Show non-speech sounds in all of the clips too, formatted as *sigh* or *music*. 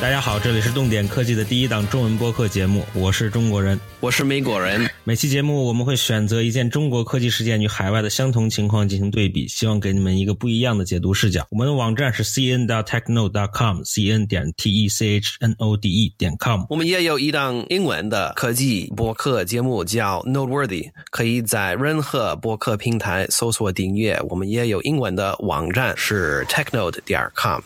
大家好，这里是动点科技的第一档中文播客节目，我是中国人，我是美国人。每期节目我们会选择一件中国科技事件与海外的相同情况进行对比，希望给你们一个不一样的解读视角。我们的网站是 cn. technode. com，cn 点 t e c h n o d e 点 com。我们也有一档英文的科技播客节目叫 Noteworthy，可以在任何播客平台搜索订阅。我们也有英文的网站是 technode 点 com。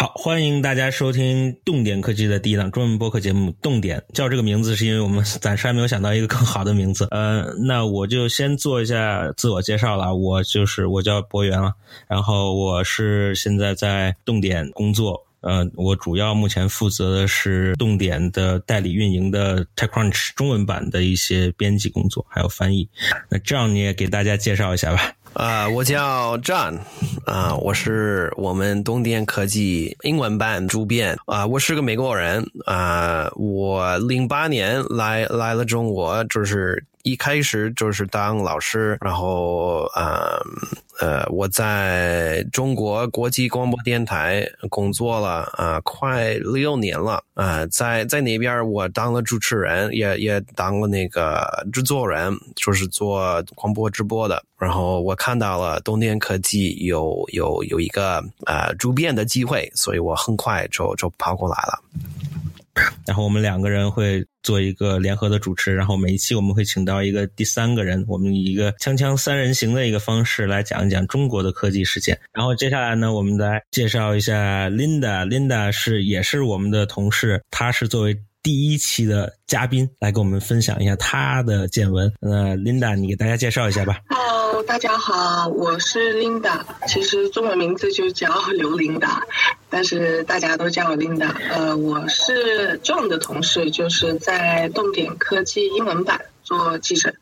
好，欢迎大家收听动点科技的第一档中文播客节目《动点》。叫这个名字是因为我们暂时还没有想到一个更好的名字。呃，*laughs* 那我就先做一下自我介绍了。我就是我叫博源了，然后我是现在在动点工作。呃，我主要目前负责的是动点的代理运营的 TechCrunch 中文版的一些编辑工作，还有翻译。那这样你也给大家介绍一下吧。啊，我叫 John，啊，我是我们东电科技英文班主编，啊，我是个美国人，啊，我零八年来来了中国，就是一开始就是当老师，然后啊。呃，我在中国国际广播电台工作了啊，快六年了啊，在在那边我当了主持人，也也当了那个制作人，就是做广播直播的。然后我看到了东电科技有有有一个呃主编的机会，所以我很快就就跑过来了。然后我们两个人会做一个联合的主持，然后每一期我们会请到一个第三个人，我们以一个锵锵三人行的一个方式来讲一讲中国的科技事件。然后接下来呢，我们来介绍一下 Linda，Linda 是也是我们的同事，她是作为第一期的嘉宾来跟我们分享一下她的见闻。那 Linda，你给大家介绍一下吧。大家好，我是 Linda，其实中文名字就叫刘琳达。但是大家都叫我 Linda，呃，我是 John 的同事，就是在动点科技英文版做记者，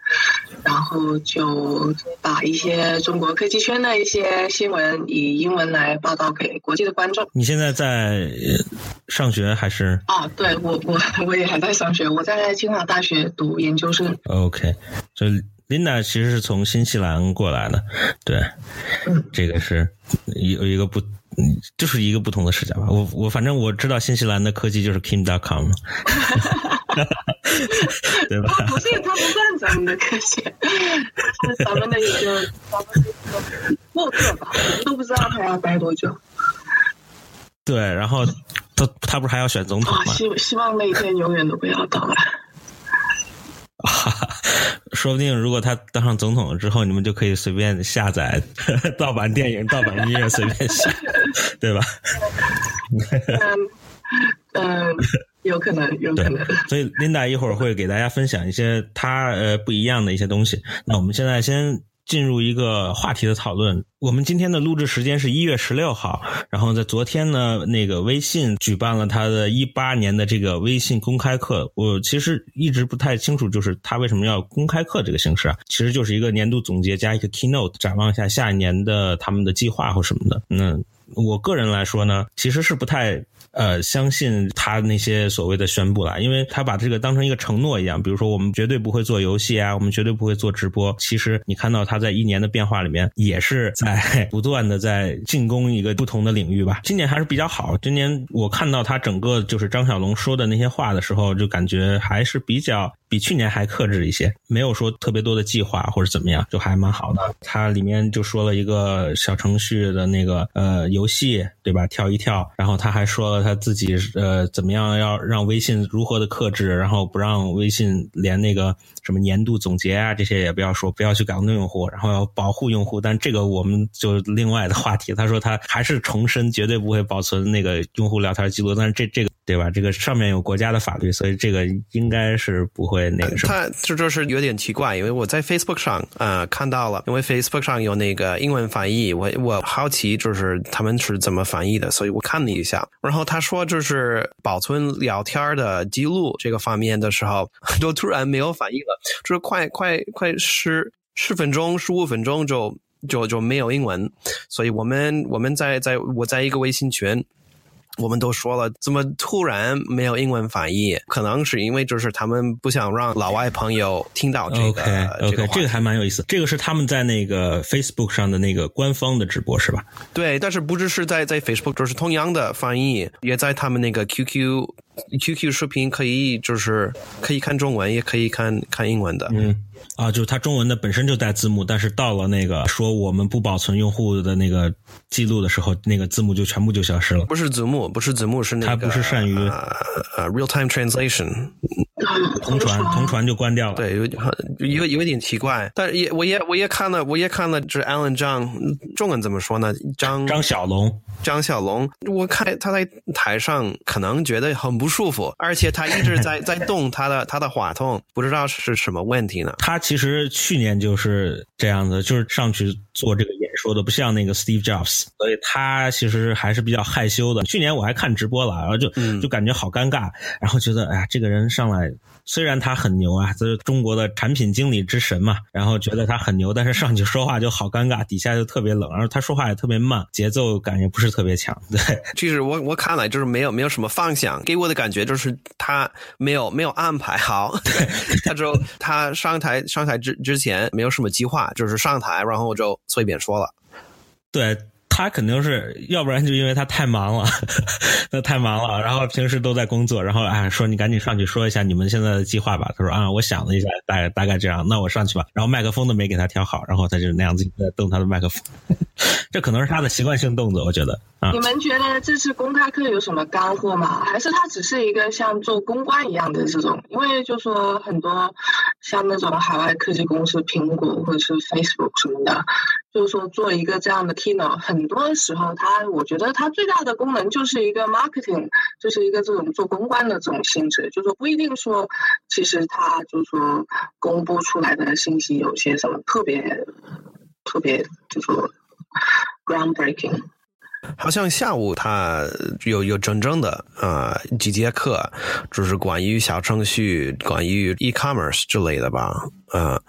然后就把一些中国科技圈的一些新闻以英文来报道给国际的观众。你现在在上学还是？啊，对我我我也还在上学，我在清华大学读研究生。OK，就 Linda 其实是从新西兰过来的，对，这个是有一个不。嗯，就是一个不同的视角吧。我我反正我知道新西兰的科技就是 Kim.com，*laughs* 对吧？不是，它不算咱们的科技，是咱们的一个过客吧？都不知道他要待多久。对，然后他他不是还要选总统吗？希希望那一天永远都不要到来。哈哈，说不定如果他当上总统了之后，你们就可以随便下载 *laughs* 盗版电影、*laughs* 盗版音乐，随便下，*laughs* 对吧？嗯，有可能，有可能。所以，Linda 一会儿会给大家分享一些他呃不一样的一些东西。那我们现在先。进入一个话题的讨论。我们今天的录制时间是一月十六号，然后在昨天呢，那个微信举办了他的一八年的这个微信公开课。我其实一直不太清楚，就是他为什么要公开课这个形式啊？其实就是一个年度总结加一个 keynote，展望一下下一年的他们的计划或什么的。那我个人来说呢，其实是不太。呃，相信他那些所谓的宣布了，因为他把这个当成一个承诺一样。比如说，我们绝对不会做游戏啊，我们绝对不会做直播。其实你看到他在一年的变化里面，也是在不断的在进攻一个不同的领域吧。*laughs* 今年还是比较好。今年我看到他整个就是张小龙说的那些话的时候，就感觉还是比较比去年还克制一些，没有说特别多的计划或者怎么样，就还蛮好的。他里面就说了一个小程序的那个呃游戏，对吧？跳一跳，然后他还说了。他自己呃怎么样要让微信如何的克制，然后不让微信连那个什么年度总结啊这些也不要说，不要去感动用户，然后要保护用户。但这个我们就另外的话题。他说他还是重申绝对不会保存那个用户聊天记录，但是这这个。对吧？这个上面有国家的法律，所以这个应该是不会那个什么。他这就是有点奇怪，因为我在 Facebook 上啊看到了，因为 Facebook 上有那个英文翻译，我我好奇就是他们是怎么翻译的，所以我看了一下。然后他说就是保存聊天的记录这个方面的时候，*laughs* 就突然没有反应了，就是快快快十十分钟、十五分钟就就就没有英文，所以我们我们在在我在一个微信群。我们都说了，怎么突然没有英文翻译？可能是因为就是他们不想让老外朋友听到这个。OK 这个这个还蛮有意思。这个是他们在那个 Facebook 上的那个官方的直播是吧？对，但是不只是在在 Facebook，就是同样的翻译，也在他们那个 QQ QQ 视频可以就是可以看中文，也可以看看英文的。嗯，啊，就是它中文的本身就带字幕，但是到了那个说我们不保存用户的那个记录的时候，那个字幕就全部就消失了。不是字幕，不是字幕，是那个它不是善于呃呃 real time translation，*laughs* 同传同传就关掉了。对，有有有一点奇怪，但是也我也我也看了，我也看了，就是 Alan 张中文怎么说呢？张张小龙，张小龙，我看他在台上可能觉得很不舒服，而且他一直在 *laughs* 在动他的他的话筒，不知道是什么问题呢？他其实去年就是这样子，就是上去做这个说的，不像那个 Steve Jobs，所以他其实还是比较害羞的。去年我还看直播了，然后就嗯就感觉好尴尬，然后觉得哎呀，这个人上来虽然他很牛啊，这是中国的产品经理之神嘛，然后觉得他很牛，但是上去说话就好尴尬，底下就特别冷，然后他说话也特别慢，节奏感也不是特别强，对。*laughs* 其实我我看来就是没有没有什么方向，给我的感觉就是他没有没有安排好，*laughs* 他就他上台上台之之前没有什么计划，就是上台然后就随便说了。对他肯定是，要不然就因为他太忙了，*laughs* 他太忙了，然后平时都在工作，然后哎说你赶紧上去说一下你们现在的计划吧。他说啊，我想了一下，大概大概这样，那我上去吧。然后麦克风都没给他调好，然后他就那样子在动他的麦克风，*laughs* 这可能是他的习惯性动作，我觉得你。们觉得这次公开课有什么干货吗？还是它只是一个像做公关一样的这种？因为就说很多像那种海外科技公司，苹果或者是 Facebook 什么的，就是说做一个这样的 keynote，很多的时候它我觉得它最大的功能就是一个 marketing，就是一个这种做公关的这种性质，就说不一定说其实它就说公布出来的信息有些什么特别特别，就说 groundbreaking。好像下午他有有真正的呃几节课，就是关于小程序、关于 e-commerce 之类的吧，呃，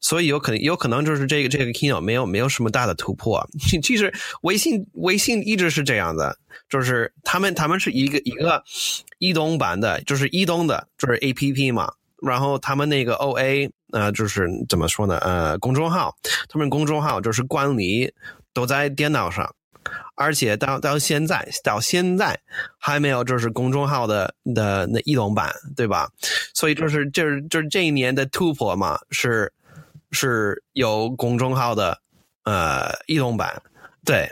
所以有可能有可能就是这个这个 Kino 没有没有什么大的突破。*laughs* 其实微信微信一直是这样的，就是他们他们是一个一个移动版的，就是移动的，就是 A P P 嘛。然后他们那个 O A 呃，就是怎么说呢？呃，公众号，他们公众号就是管理都在电脑上。而且到到现在到现在还没有就是公众号的的那移动版，对吧？所以就是就是就是这一年的突破嘛，是是有公众号的呃移动版，对，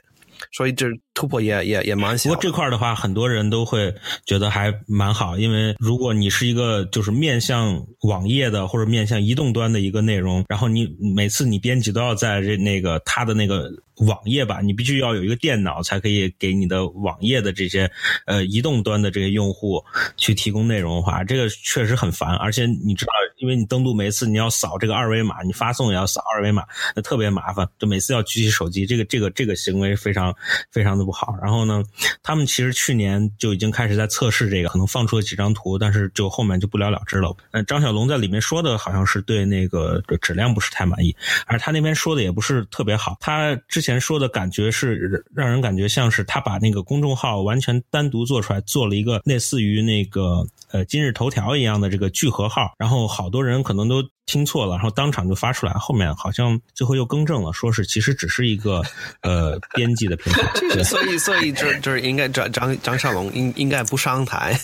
所以这突破也也也蛮不小不。过这块儿的话，很多人都会觉得还蛮好，因为如果你是一个就是面向网页的或者面向移动端的一个内容，然后你每次你编辑都要在这那个它的那个网页吧，你必须要有一个电脑才可以给你的网页的这些呃移动端的这些用户去提供内容的话，这个确实很烦。而且你知道，因为你登录每次你要扫这个二维码，你发送也要扫二维码，那特别麻烦，就每次要举起手机，这个这个这个行为非常非常的不好。然后呢，他们其实去年就已经开始在测试这个，可能放出了几张图，但是就后面就不了了之了。呃，张小龙在里面说的好像是对那个质量不是太满意，而他那边说的也不是特别好。他之前说的感觉是让人感觉像是他把那个公众号完全单独做出来，做了一个类似于那个呃今日头条一样的这个聚合号，然后好多人可能都听错了，然后当场就发出来，后面好像最后又更正了，说是其实只是一个 *laughs* 呃编辑的平台。*laughs* 对所以，所以就就是应该张张张小龙应应该不上台，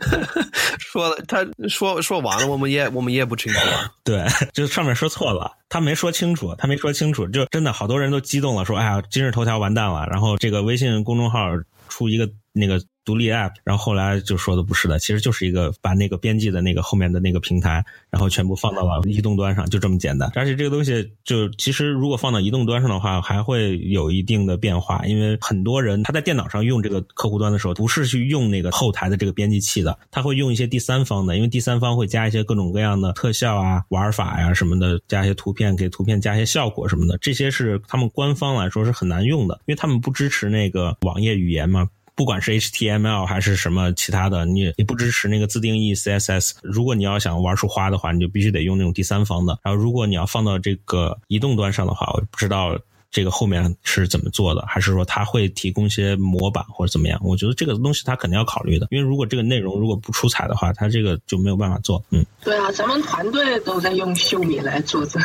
*laughs* 说了他说说完了，我们也我们也不清楚。对，就上面说错了，他没说清楚，他没说清楚，就真的好多人都激动了，说：“哎呀，今日头条完蛋了。”然后这个微信公众号出一个那个独立 app，然后后来就说的不是的，其实就是一个把那个编辑的那个后面的那个平台，然后全部放到了移动端上，就这么简单。而且这个东西就其实如果放到移动端上的话，还会有一定的变化，因为很多人他在电脑上用这个客户端的时候，不是去用那个后台的这个编辑器的，他会用一些第三方的，因为第三方会加一些各种各样的特效啊、玩法呀、什么的，加一些图片，给图片加一些效果什么的，这些是他们官方来说是很难用的，因为他们不支持那个网页语言嘛。不管是 HTML 还是什么其他的，你你不支持那个自定义 CSS。如果你要想玩出花的话，你就必须得用那种第三方的。然后，如果你要放到这个移动端上的话，我不知道这个后面是怎么做的，还是说他会提供一些模板或者怎么样？我觉得这个东西他肯定要考虑的，因为如果这个内容如果不出彩的话，他这个就没有办法做。嗯，对啊，咱们团队都在用秀米来做这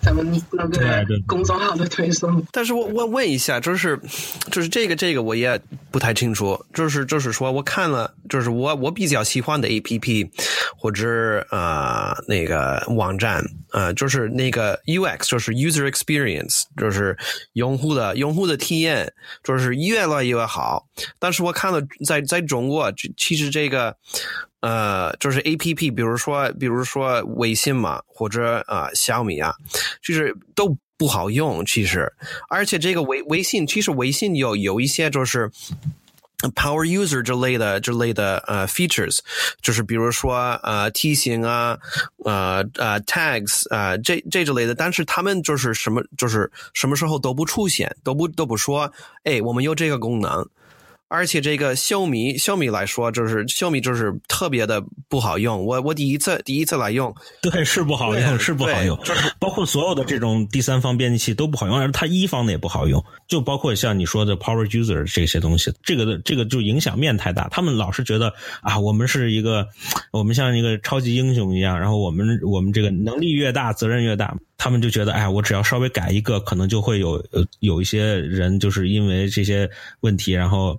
咱们那个公众号的推送。但是我我问一下，就是就是这个这个我也不太清楚，就是就是说我看了，就是我我比较喜欢的 A P P 或者呃那个网站呃，就是那个 U X，就是 User Experience，就是用户的用户的体验，就是越来越好。但是我看了在在中国，其实这个呃，就是 A P P，比如说比如说微信嘛，或者啊小米啊，就是都。不好用，其实，而且这个微微信，其实微信有有一些就是 power user 这类的这类的呃 features，就是比如说呃梯形啊，呃呃 tags 啊这这之类的，但是他们就是什么就是什么时候都不出现，都不都不说，哎，我们有这个功能。而且这个小米，小米来说，就是小米就是特别的不好用。我我第一次第一次来用，对，是不好用，是不好用。包括所有的这种第三方编辑器都不好用，而它一方的也不好用。就包括像你说的 Power User 这些东西，这个的这个就影响面太大。他们老是觉得啊，我们是一个，我们像一个超级英雄一样，然后我们我们这个能力越大，责任越大。他们就觉得，哎，我只要稍微改一个，可能就会有呃有一些人就是因为这些问题，然后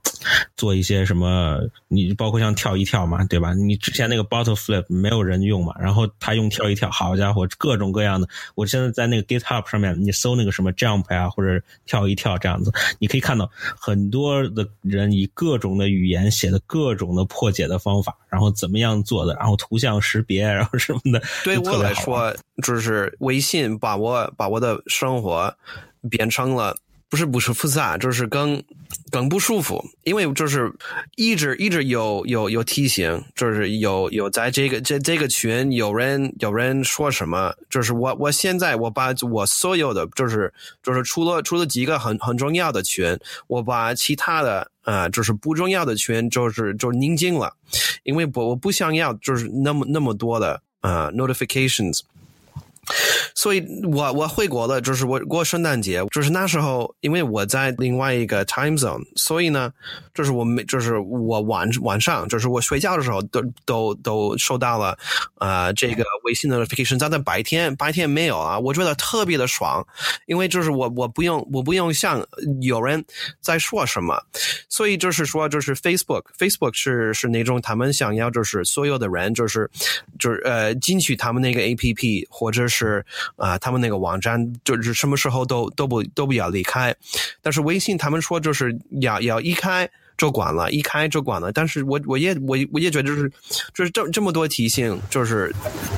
做一些什么，你包括像跳一跳嘛，对吧？你之前那个 bottle flip 没有人用嘛，然后他用跳一跳，好家伙，各种各样的。我现在在那个 GitHub 上面，你搜那个什么 jump 呀，或者跳一跳这样子，你可以看到很多的人以各种的语言写的各种的破解的方法，然后怎么样做的，然后图像识别，然后什么的。对我来说，就是微信。把我把我的生活变成了不是不是复杂，就是更更不舒服，因为就是一直一直有有有提醒，就是有有在这个这这个群有人有人说什么，就是我我现在我把我所有的就是就是除了除了几个很很重要的群，我把其他的啊就是不重要的群就是就宁静了，因为我我不想要就是那么那么多的啊 notifications。所以我我回国了，就是我过圣诞节，就是那时候，因为我在另外一个 time zone，所以呢，就是我没，就是我晚晚上，就是我睡觉的时候，都都都收到了啊这个微信的 notification。但在白天白天没有啊，我觉得特别的爽，因为就是我我不用我不用像有人在说什么，所以就是说就是 Facebook Facebook 是是那种他们想要就是所有的人就是就是呃进去他们那个 A P P 或者是。是啊，他们那个网站就是什么时候都都不都不要离开，但是微信他们说就是要要一开。就管了，一开就管了。但是我我也我我也觉得就是就是这这么多提醒，就是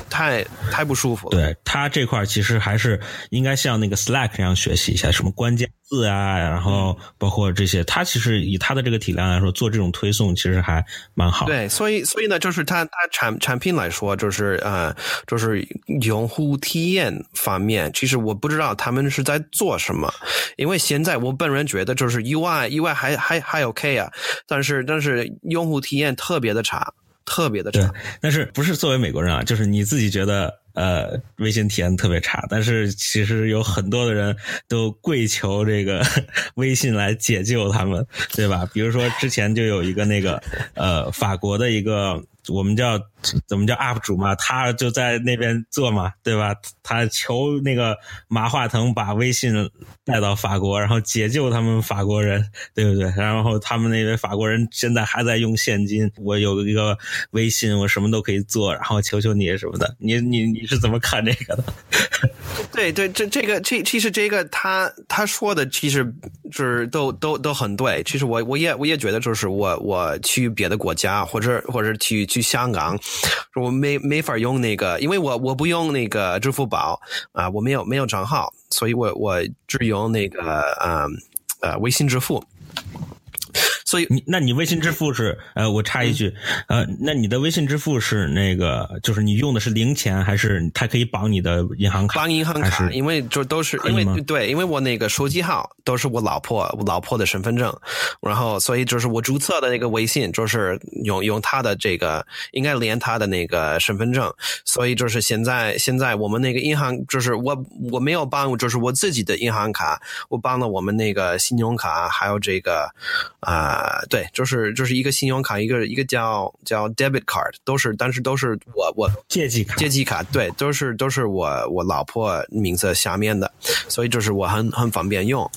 太太不舒服了。对他这块其实还是应该像那个 Slack 那样学习一下，什么关键字啊，然后包括这些。他其实以他的这个体量来说，做这种推送其实还蛮好。对，所以所以呢，就是他他产产品来说，就是呃，就是用户体验方面，其实我不知道他们是在做什么，因为现在我本人觉得就是 UI UI 还还还 OK 啊。但是，但是用户体验特别的差，特别的差。但是不是作为美国人啊？就是你自己觉得，呃，微信体验特别差。但是其实有很多的人都跪求这个 *laughs* 微信来解救他们，对吧？比如说之前就有一个那个，呃，法国的一个。我们叫怎么叫 UP 主嘛？他就在那边做嘛，对吧？他求那个马化腾把微信带到法国，然后解救他们法国人，对不对？然后他们那边法国人现在还在用现金。我有一个微信，我什么都可以做，然后求求你什么的。你你你是怎么看这个的？*laughs* 对对，这这个这其实这个他他说的其实就是都都都很对。其实我我也我也觉得，就是我我去别的国家或者或者去。去香港，我没没法用那个，因为我我不用那个支付宝啊，我没有没有账号，所以我我只用那个嗯呃微信支付。所以你那你微信支付是呃，我插一句，呃，那你的微信支付是那个，就是你用的是零钱，还是它可以绑你的银行卡？绑银行卡，因为就都是因为对，因为我那个手机号都是我老婆我老婆的身份证，然后所以就是我注册的那个微信就是用用她的这个应该连她的那个身份证，所以就是现在现在我们那个银行就是我我没有绑，就是我自己的银行卡，我绑了我们那个信用卡，还有这个啊，对，就是就是一个信用卡，一个一个叫叫 debit card，都是，但是都是我我借记卡，借记卡，对，都是都是我我老婆名字下面的，所以就是我很很方便用。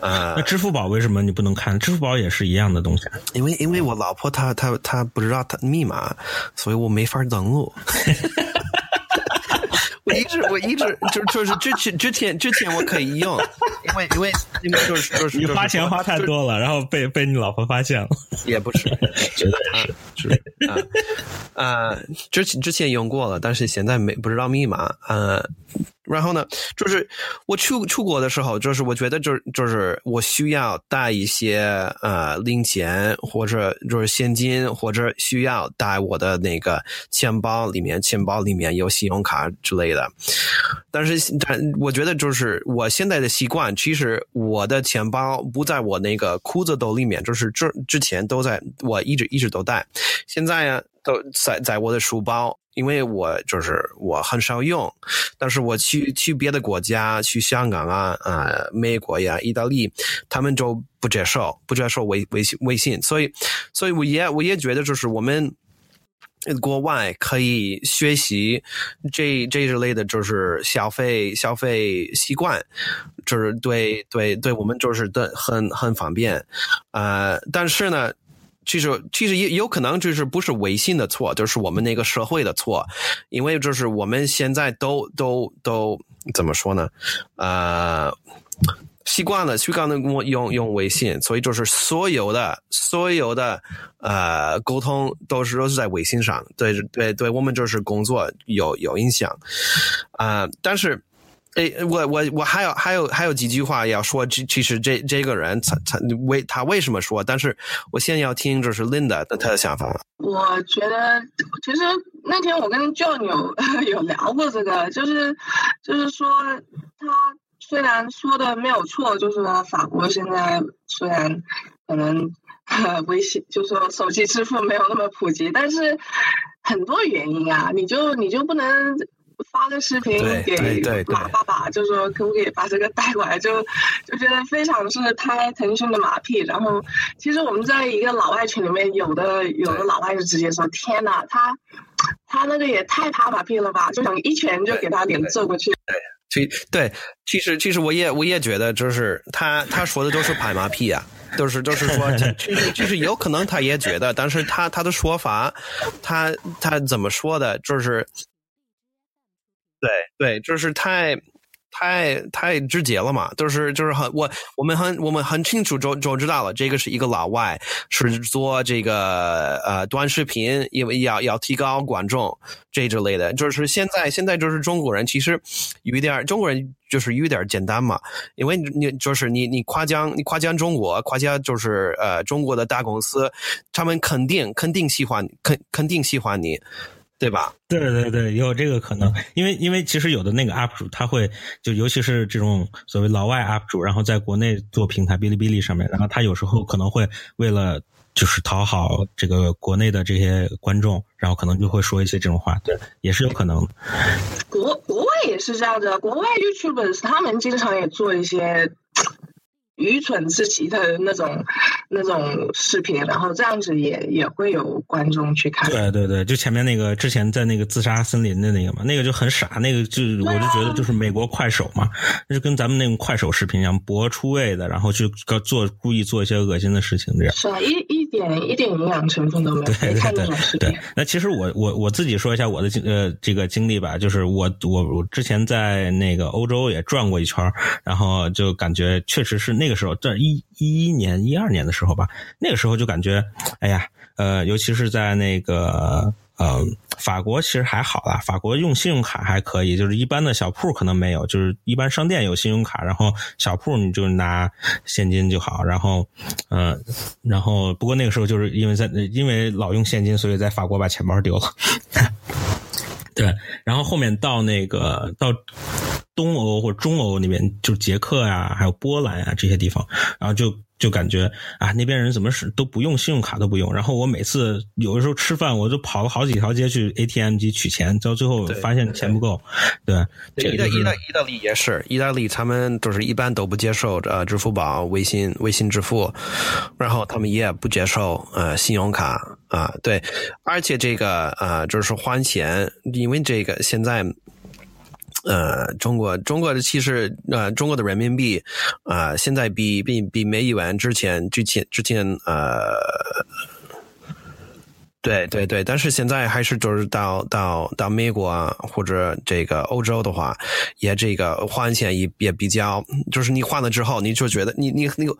呃，那支付宝为什么你不能看？支付宝也是一样的东西。因为因为我老婆她她她不知道她密码，所以我没法登录。*laughs* 我一直我一直就就是之前之前之前我可以用，因为因为因为就是就是你花钱花太多了，然后被被你老婆发现了，也不是，*laughs* 觉得是是啊啊，之前之前用过了，但是现在没不知道密码，呃。然后呢，就是我出出国的时候，就是我觉得就是就是我需要带一些呃零钱或者就是现金，或者需要带我的那个钱包里面，钱包里面有信用卡之类的。但是但我觉得就是我现在的习惯，其实我的钱包不在我那个裤子兜里面，就是之之前都在我一直一直都带，现在呢都在在我的书包。因为我就是我很少用，但是我去去别的国家，去香港啊，呃，美国呀，意大利，他们就不接受，不接受微微信微信，所以，所以我也我也觉得，就是我们国外可以学习这这一类的，就是消费消费习惯，就是对对对我们就是的很很方便，呃，但是呢。其实，其实也有可能就是不是微信的错，就是我们那个社会的错，因为就是我们现在都都都怎么说呢？呃，习惯了习惯了用用微信，所以就是所有的所有的呃沟通都是都是在微信上，对对对，我们就是工作有有影响啊，但是。哎，我我我还有还有还有几句话要说。其其实这这个人他他为他为什么说？但是我现在要听就是 Linda 的他的想法。我觉得其实那天我跟 John 有 *laughs* 有聊过这个，就是就是说他虽然说的没有错，就是说法国现在虽然可能微信就是说手机支付没有那么普及，但是很多原因啊，你就你就不能。发个视频给马爸爸，就说可不可以把这个带过来，就就觉得非常是拍腾讯的马屁。然后其实我们在一个老外群里面，有的有的老外就直接说：“天呐，他他那个也太拍马屁了吧！”就想一拳就给他脸揍过去。对，其对，其实其实我也我也觉得，就是他他说的都是拍马屁啊，都是都是说，其实其实有可能他也觉得，但是他他的说法，他他怎么说的，就是。对对，就是太太太直接了嘛，就是就是很我我们很我们很清楚就就知道了，这个是一个老外是做这个呃短视频，因为要要提高观众这之类的，就是现在现在就是中国人其实有点中国人就是有点简单嘛，因为你就是你你夸奖你夸奖中国，夸奖就是呃中国的大公司，他们肯定肯定喜欢肯肯定喜欢你。对吧？对对对，有这个可能，因为因为其实有的那个 UP 主他会就尤其是这种所谓老外 UP 主，然后在国内做平台，哔哩哔哩上面，然后他有时候可能会为了就是讨好这个国内的这些观众，然后可能就会说一些这种话，对，也是有可能。国国外也是这样的，国外 YouTubers 他们经常也做一些。愚蠢至极的那种那种视频，然后这样子也也会有观众去看。对对对，就前面那个之前在那个自杀森林的那个嘛，那个就很傻，那个就我就觉得就是美国快手嘛，那就跟咱们那种快手视频一样，博出位的，然后去做故意做一些恶心的事情这样。是啊，一一点一点营养成分都没有。对对对对。那其实我我我自己说一下我的经呃这个经历吧，就是我我我之前在那个欧洲也转过一圈，然后就感觉确实是那。那个时候，这一一一年、一二年的时候吧，那个时候就感觉，哎呀，呃，尤其是在那个呃，法国其实还好啦，法国用信用卡还可以，就是一般的小铺可能没有，就是一般商店有信用卡，然后小铺你就拿现金就好。然后，嗯、然后不过那个时候就是因为在因为老用现金，所以在法国把钱包丢了。对，然后后面到那个到东欧或中欧那边，就捷克呀、还有波兰啊、这些地方，然后就就感觉啊，那边人怎么是都不用信用卡都不用。然后我每次有的时候吃饭，我就跑了好几条街去 ATM 机取钱，到最后发现钱不够。对，这意大个就是意大意大利也是，意大利他们就是一般都不接受呃支付宝、微信、微信支付，然后他们也不接受呃信用卡啊、对，而且这个呃就是还钱，因为这个现在。呃，中国中国的其实呃，中国的人民币，呃，现在比比比美元之前之前之前呃，对对对，但是现在还是就是到到到美国啊，或者这个欧洲的话，也这个换钱也也比较，就是你换了之后，你就觉得你你那个，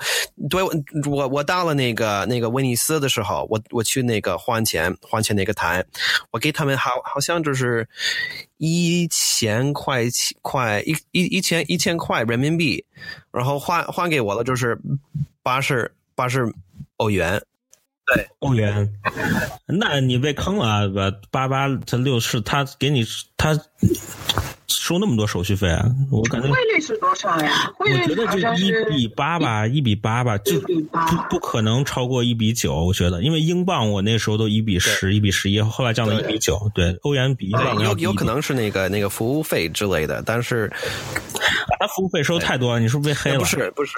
对我我到了那个那个威尼斯的时候，我我去那个换钱换钱那个台，我给他们好好像就是一千块块一一一千一千块人民币，然后换换给我了就是八十八十欧元。对欧元，那你被坑了啊！八八这六是他给你他收那么多手续费啊！我感觉汇率是多少呀？汇我觉率得就一好像是比八吧，一比八吧，就不不可能超过一比九。我觉得，因为英镑我那时候都一比十、一比十一，后来降到一比九。对，欧元比英镑，要低一有有可能是那个那个服务费之类的，但是 *laughs* 他服务费收太多了，你是不是被黑了？不是不是，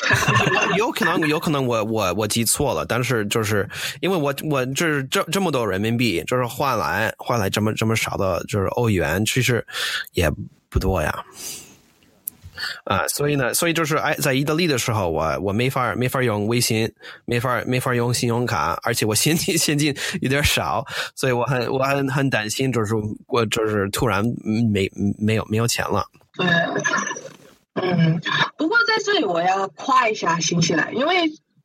有可能有可能我我我记错了，但是就是因为我我这这这么多人民币，就是换来换来这么这么少的，就是欧元，其实也不多呀。啊，所以呢，所以就是哎，在意大利的时候，我我没法没法用微信，没法没法用信用卡，而且我现金 *laughs* 现金有点少，所以我很我很很担心，就是我就是突然没没有没有钱了。对，嗯，不过在这里我要夸一下新西兰，因为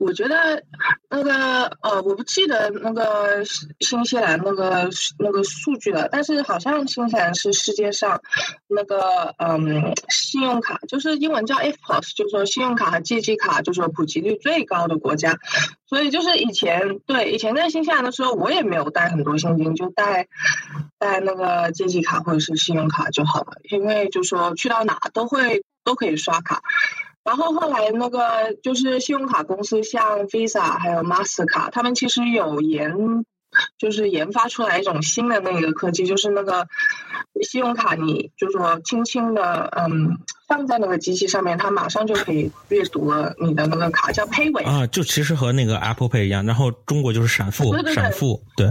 我觉得那个呃，我不记得那个新西兰那个那个数据了，但是好像新西兰是世界上那个嗯信用卡，就是英文叫 FPOS，就是说信用卡和借记卡，就是说普及率最高的国家。所以就是以前对以前在新西兰的时候，我也没有带很多现金，就带带那个借记卡或者是信用卡就好了，因为就说去到哪都会都可以刷卡。然后后来那个就是信用卡公司，像 Visa 还有 Master 卡他们其实有研，就是研发出来一种新的那个科技，就是那个信用卡，你就说轻轻的嗯放在那个机器上面，它马上就可以阅读了你的那个卡，叫 PayWave。啊，就其实和那个 Apple Pay 一样，然后中国就是闪付对，对对闪付，对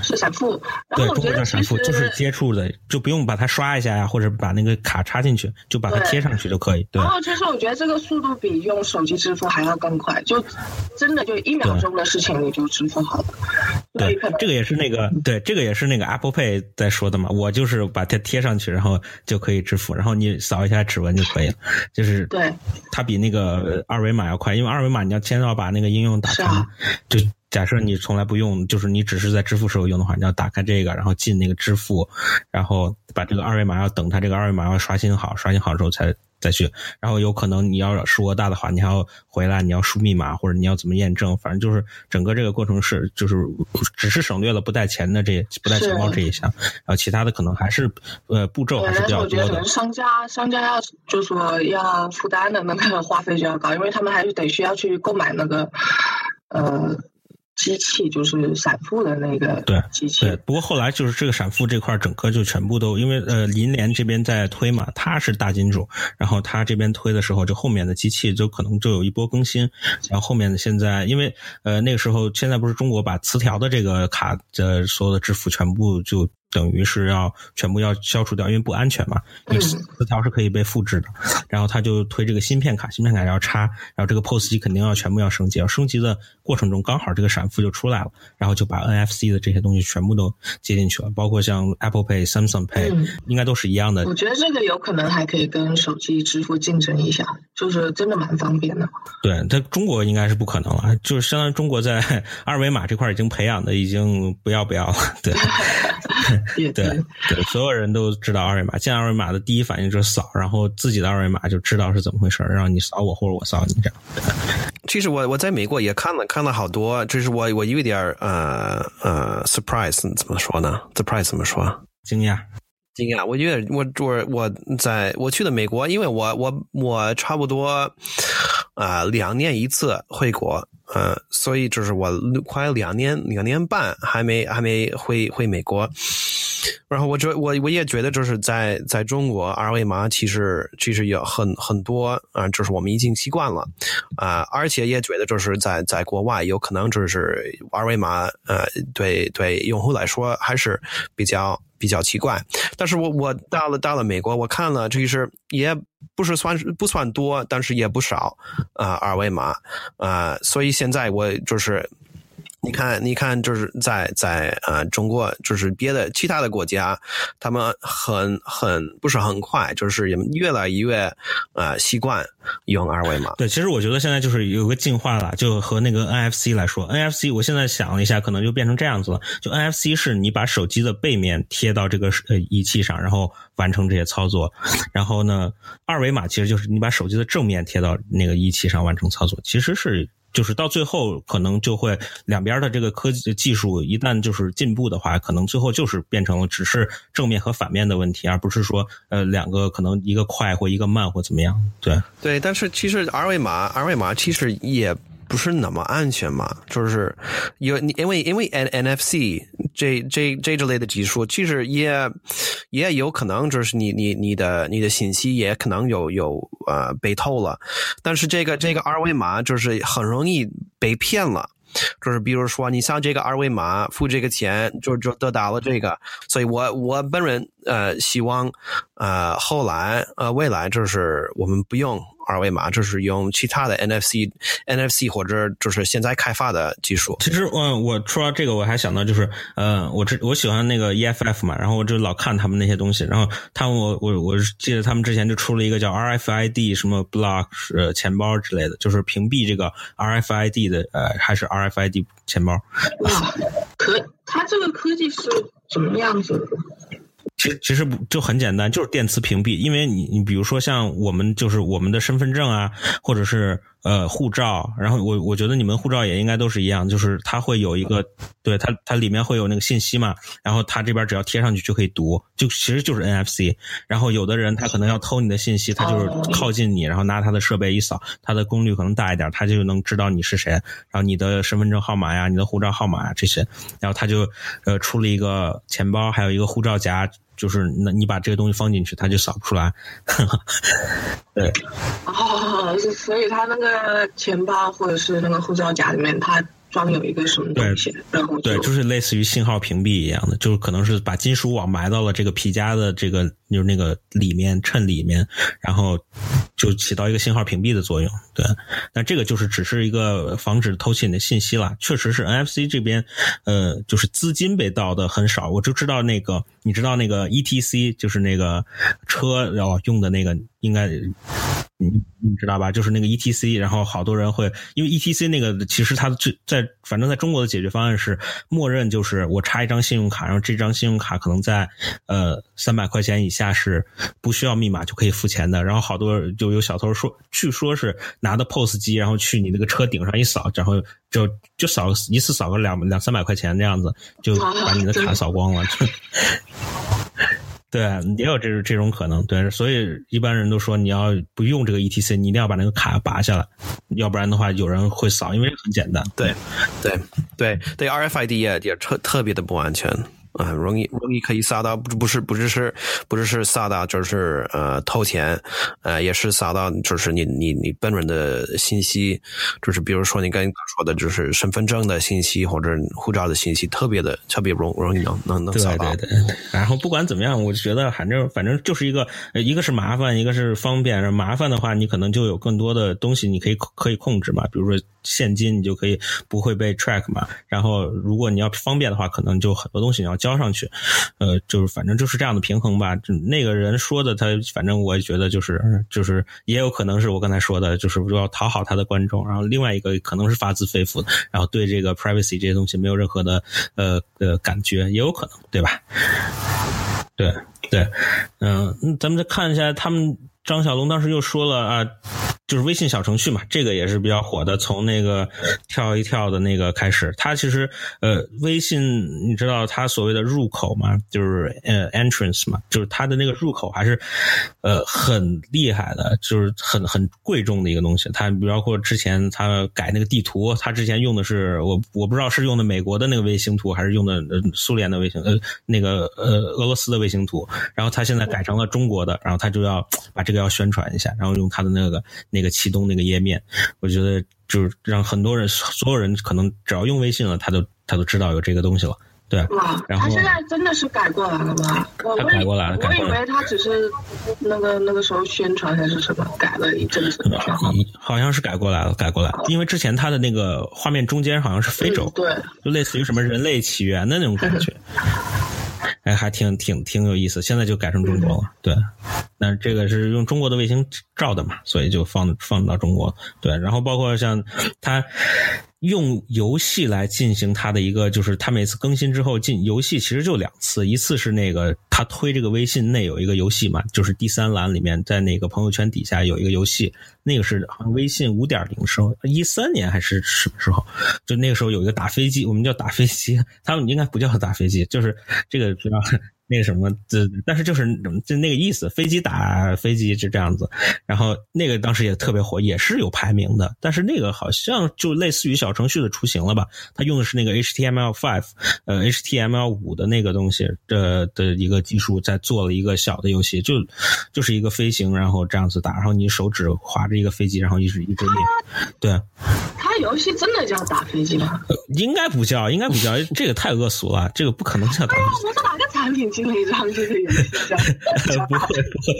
是闪付，然对，后我中国叫觉得闪付就是接触的，就不用把它刷一下呀，或者把那个卡插进去，就把它贴上去就可以。对然后其实我觉得这个速度比用手机支付还要更快，就真的就一秒钟的事情你就支付好了。对，这个也是那个对，这个也是那个 Apple Pay 在说的嘛。我就是把它贴上去，然后就可以支付，然后你扫一下指纹就可以了。就是对它比那个二维码要快，因为二维码你要先要把那个应用打开啊，就假设你从来不用，就是你只是在支付时候用的话，你要打开这个，然后进那个支付，然后把这个二维码要等它这个二维码要刷新好，刷新好之后才再去，然后有可能你要数额大的话，你还要回来，你要输密码或者你要怎么验证，反正就是整个这个过程是就是只是省略了不带钱的这不带钱包这一项，然后其他的可能还是呃步骤，还是比较但是我觉得多的可能。商家商家要就说要负担的那个花费就要高，因为他们还是得需要去购买那个呃机器，就是闪付的那个对机器。对，不过后来就是这个闪付这块，整个就全部都因为呃银联这边在推嘛，它是大金主，然后它这边推的时候，就后面的机器就可能就有一波更新，然后后面的现在因为呃那个时候现在不是中国把磁条的这个卡的所有的支付全部就等于是要全部要消除掉，因为不安全嘛。因为词条是可以被复制的，然后他就推这个芯片卡，芯片卡要插，然后这个 POS 机肯定要全部要升级，要升级的过程中刚好这个闪付就出来了，然后就把 NFC 的这些东西全部都接进去了，包括像 Apple Pay、Samsung Pay，、嗯应该都是一样的我。觉得这个有可能还可以跟手机支付竞争一下，就是真的蛮方便的。对，在中国应该是不可能了，就是相当于中国在二维码这块已经培养的已经不要不要了。对也 *laughs* *laughs* 对对，所有人都知道二维码，见二维码的第一反应就是扫，然后自己的二维码就知道是怎么回事儿，让你扫我或者我扫你这样。*laughs* 其实我我在美国也看了看了好多，就是我我有一点呃呃 surprise 怎么说呢？surprise 怎么说？惊讶，惊讶，我觉得我我我在我去的美国，因为我我我差不多啊、呃两年一次回国，呃，所以就是我快两年两年半还没还没回回美国。然后我觉我我也觉得就是在在中国二维码其实其实有很很多啊、就是我们已经习惯了啊、而且也觉得就是在在国外有可能就是二维码呃对对用户来说还是比较比较奇怪。但是我我到了到了美国，我看了这是也不是算不算多，但是也不少啊、二维码啊、所以现在我就是。你看，你看，就是在在呃中国，就是别的其他的国家，他们很很不是很快，就是也越来越呃习惯用二维码。对，其实我觉得现在就是有个进化了，就和那个 NFC 来说，NFC 我现在想了一下，可能就变成这样子了。就 NFC 是你把手机的背面贴到这个呃仪器上，然后完成这些操作。然后呢，二维码其实就是你把手机的正面贴到那个仪器上完成操作，其实是。就是到最后，可能就会两边的这个科技技术一旦就是进步的话，可能最后就是变成了只是正面和反面的问题，而不是说呃两个可能一个快或一个慢或怎么样。对，对，但是其实二维码，二维码其实也不是那么安全嘛，就是有你因为因为 N NFC 这这这之类的技术，其实也也有可能就是你你你的你的信息也可能有有呃被偷了，但是这个这个二维码就是很容易被骗了。就是比如说，你像这个二维码付这个钱，就就得到了这个，所以我我本人呃希望呃后来呃未来就是我们不用二维码，就是用其他的 NFC NFC 或者就是现在开发的技术。其实，嗯，我说到这个，我还想到就是，呃，我这我喜欢那个 EFF 嘛，然后我就老看他们那些东西，然后他们我我我记得他们之前就出了一个叫 RFID 什么 block 呃钱包之类的，就是屏蔽这个 RFID 的呃还是 RFID 钱包。哇，可它这个科技是怎么样子的？其实其实不就很简单，就是电磁屏蔽。因为你你比如说像我们就是我们的身份证啊，或者是呃护照，然后我我觉得你们护照也应该都是一样，就是它会有一个对它它里面会有那个信息嘛，然后它这边只要贴上去就可以读，就其实就是 NFC。然后有的人他可能要偷你的信息，他就是靠近你，然后拿他的设备一扫，他的功率可能大一点，他就能知道你是谁，然后你的身份证号码呀、你的护照号码呀这些，然后他就呃出了一个钱包，还有一个护照夹。就是那你把这个东西放进去，它就扫不出来。*laughs* 对哦，所以它那个钱包或者是那个护照夹里面，它装有一个什么东西，然后对，就是类似于信号屏蔽一样的，就是可能是把金属网埋到了这个皮夹的这个就是那个里面衬里面，然后就起到一个信号屏蔽的作用。对，那这个就是只是一个防止偷窃你的信息了。确实是 NFC 这边，呃，就是资金被盗的很少。我就知道那个，你知道那个 ETC，就是那个车要用的那个，应该。你你知道吧？就是那个 ETC，然后好多人会因为 ETC 那个，其实它最在反正在中国的解决方案是默认就是我插一张信用卡，然后这张信用卡可能在呃三百块钱以下是不需要密码就可以付钱的。然后好多就有小偷说，据说是拿的 POS 机，然后去你那个车顶上一扫，然后就就扫一次扫个两两三百块钱这样子，就把你的卡扫光了。*laughs* 对，也有这这种可能。对，所以一般人都说你要不用这个 ETC，你一定要把那个卡拔下来，要不然的话有人会扫，因为很简单。对，对，对，对，RFID 也也特特别的不安全。啊，容易容易可以撒到，不不是不只是不只是撒到，就是呃掏钱，呃也是撒到就是你你你本人的信息，就是比如说你刚才说的，就是身份证的信息或者护照的信息，特别的特别容容易能能能扫到。对对对。然后不管怎么样，我就觉得反正反正就是一个，一个是麻烦，一个是方便。麻烦的话，你可能就有更多的东西你可以可以控制嘛，比如说现金，你就可以不会被 track 嘛。然后如果你要方便的话，可能就很多东西你要。交上去，呃，就是反正就是这样的平衡吧。那个人说的，他反正我也觉得就是就是也有可能是我刚才说的，就是要讨好他的观众。然后另外一个可能是发自肺腑的，然后对这个 privacy 这些东西没有任何的呃呃感觉，也有可能，对吧？对对，嗯，咱们再看一下，他们张小龙当时又说了啊。就是微信小程序嘛，这个也是比较火的。从那个跳一跳的那个开始，它其实呃，微信你知道它所谓的入口嘛，就是呃 entrance 嘛，就是它的那个入口还是呃很厉害的，就是很很贵重的一个东西。它包括之前它改那个地图，它之前用的是我我不知道是用的美国的那个卫星图，还是用的苏联的卫星呃那个呃俄罗斯的卫星图。然后它现在改成了中国的，然后它就要把这个要宣传一下，然后用它的那个。那个启动那个页面，我觉得就是让很多人，所有人可能只要用微信了，他都他都知道有这个东西了。对，然后他现在真的是改过来了吗？他改过来了，我以为他只是那个那个时候宣传还是什么，改了一阵子。好像是改过来了，改过来了。因为之前他的那个画面中间好像是非洲，对，就类似于什么人类起源的那种感觉。*laughs* 哎，还挺挺挺有意思。现在就改成中国了，对。那这个是用中国的卫星照的嘛，所以就放放到中国。对，然后包括像它。用游戏来进行它的一个，就是它每次更新之后进游戏，其实就两次，一次是那个他推这个微信内有一个游戏嘛，就是第三栏里面在那个朋友圈底下有一个游戏，那个是微信五点零时候，一三年还是什么时候？就那个时候有一个打飞机，我们叫打飞机，*laughs* 他们应该不叫打飞机，就是这个比较。那个什么，这但是就是就那个意思，飞机打飞机就这样子。然后那个当时也特别火，也是有排名的。但是那个好像就类似于小程序的雏形了吧？它用的是那个 HTML5，呃，HTML5 的那个东西的的一个技术，在做了一个小的游戏，就就是一个飞行，然后这样子打，然后你手指划着一个飞机，然后一直一直练。对，它游戏真的叫打飞机吗？应该不叫，应该不叫，这个太恶俗了，这个不可能叫打飞机。产品？经理这这个游戏叫不会不会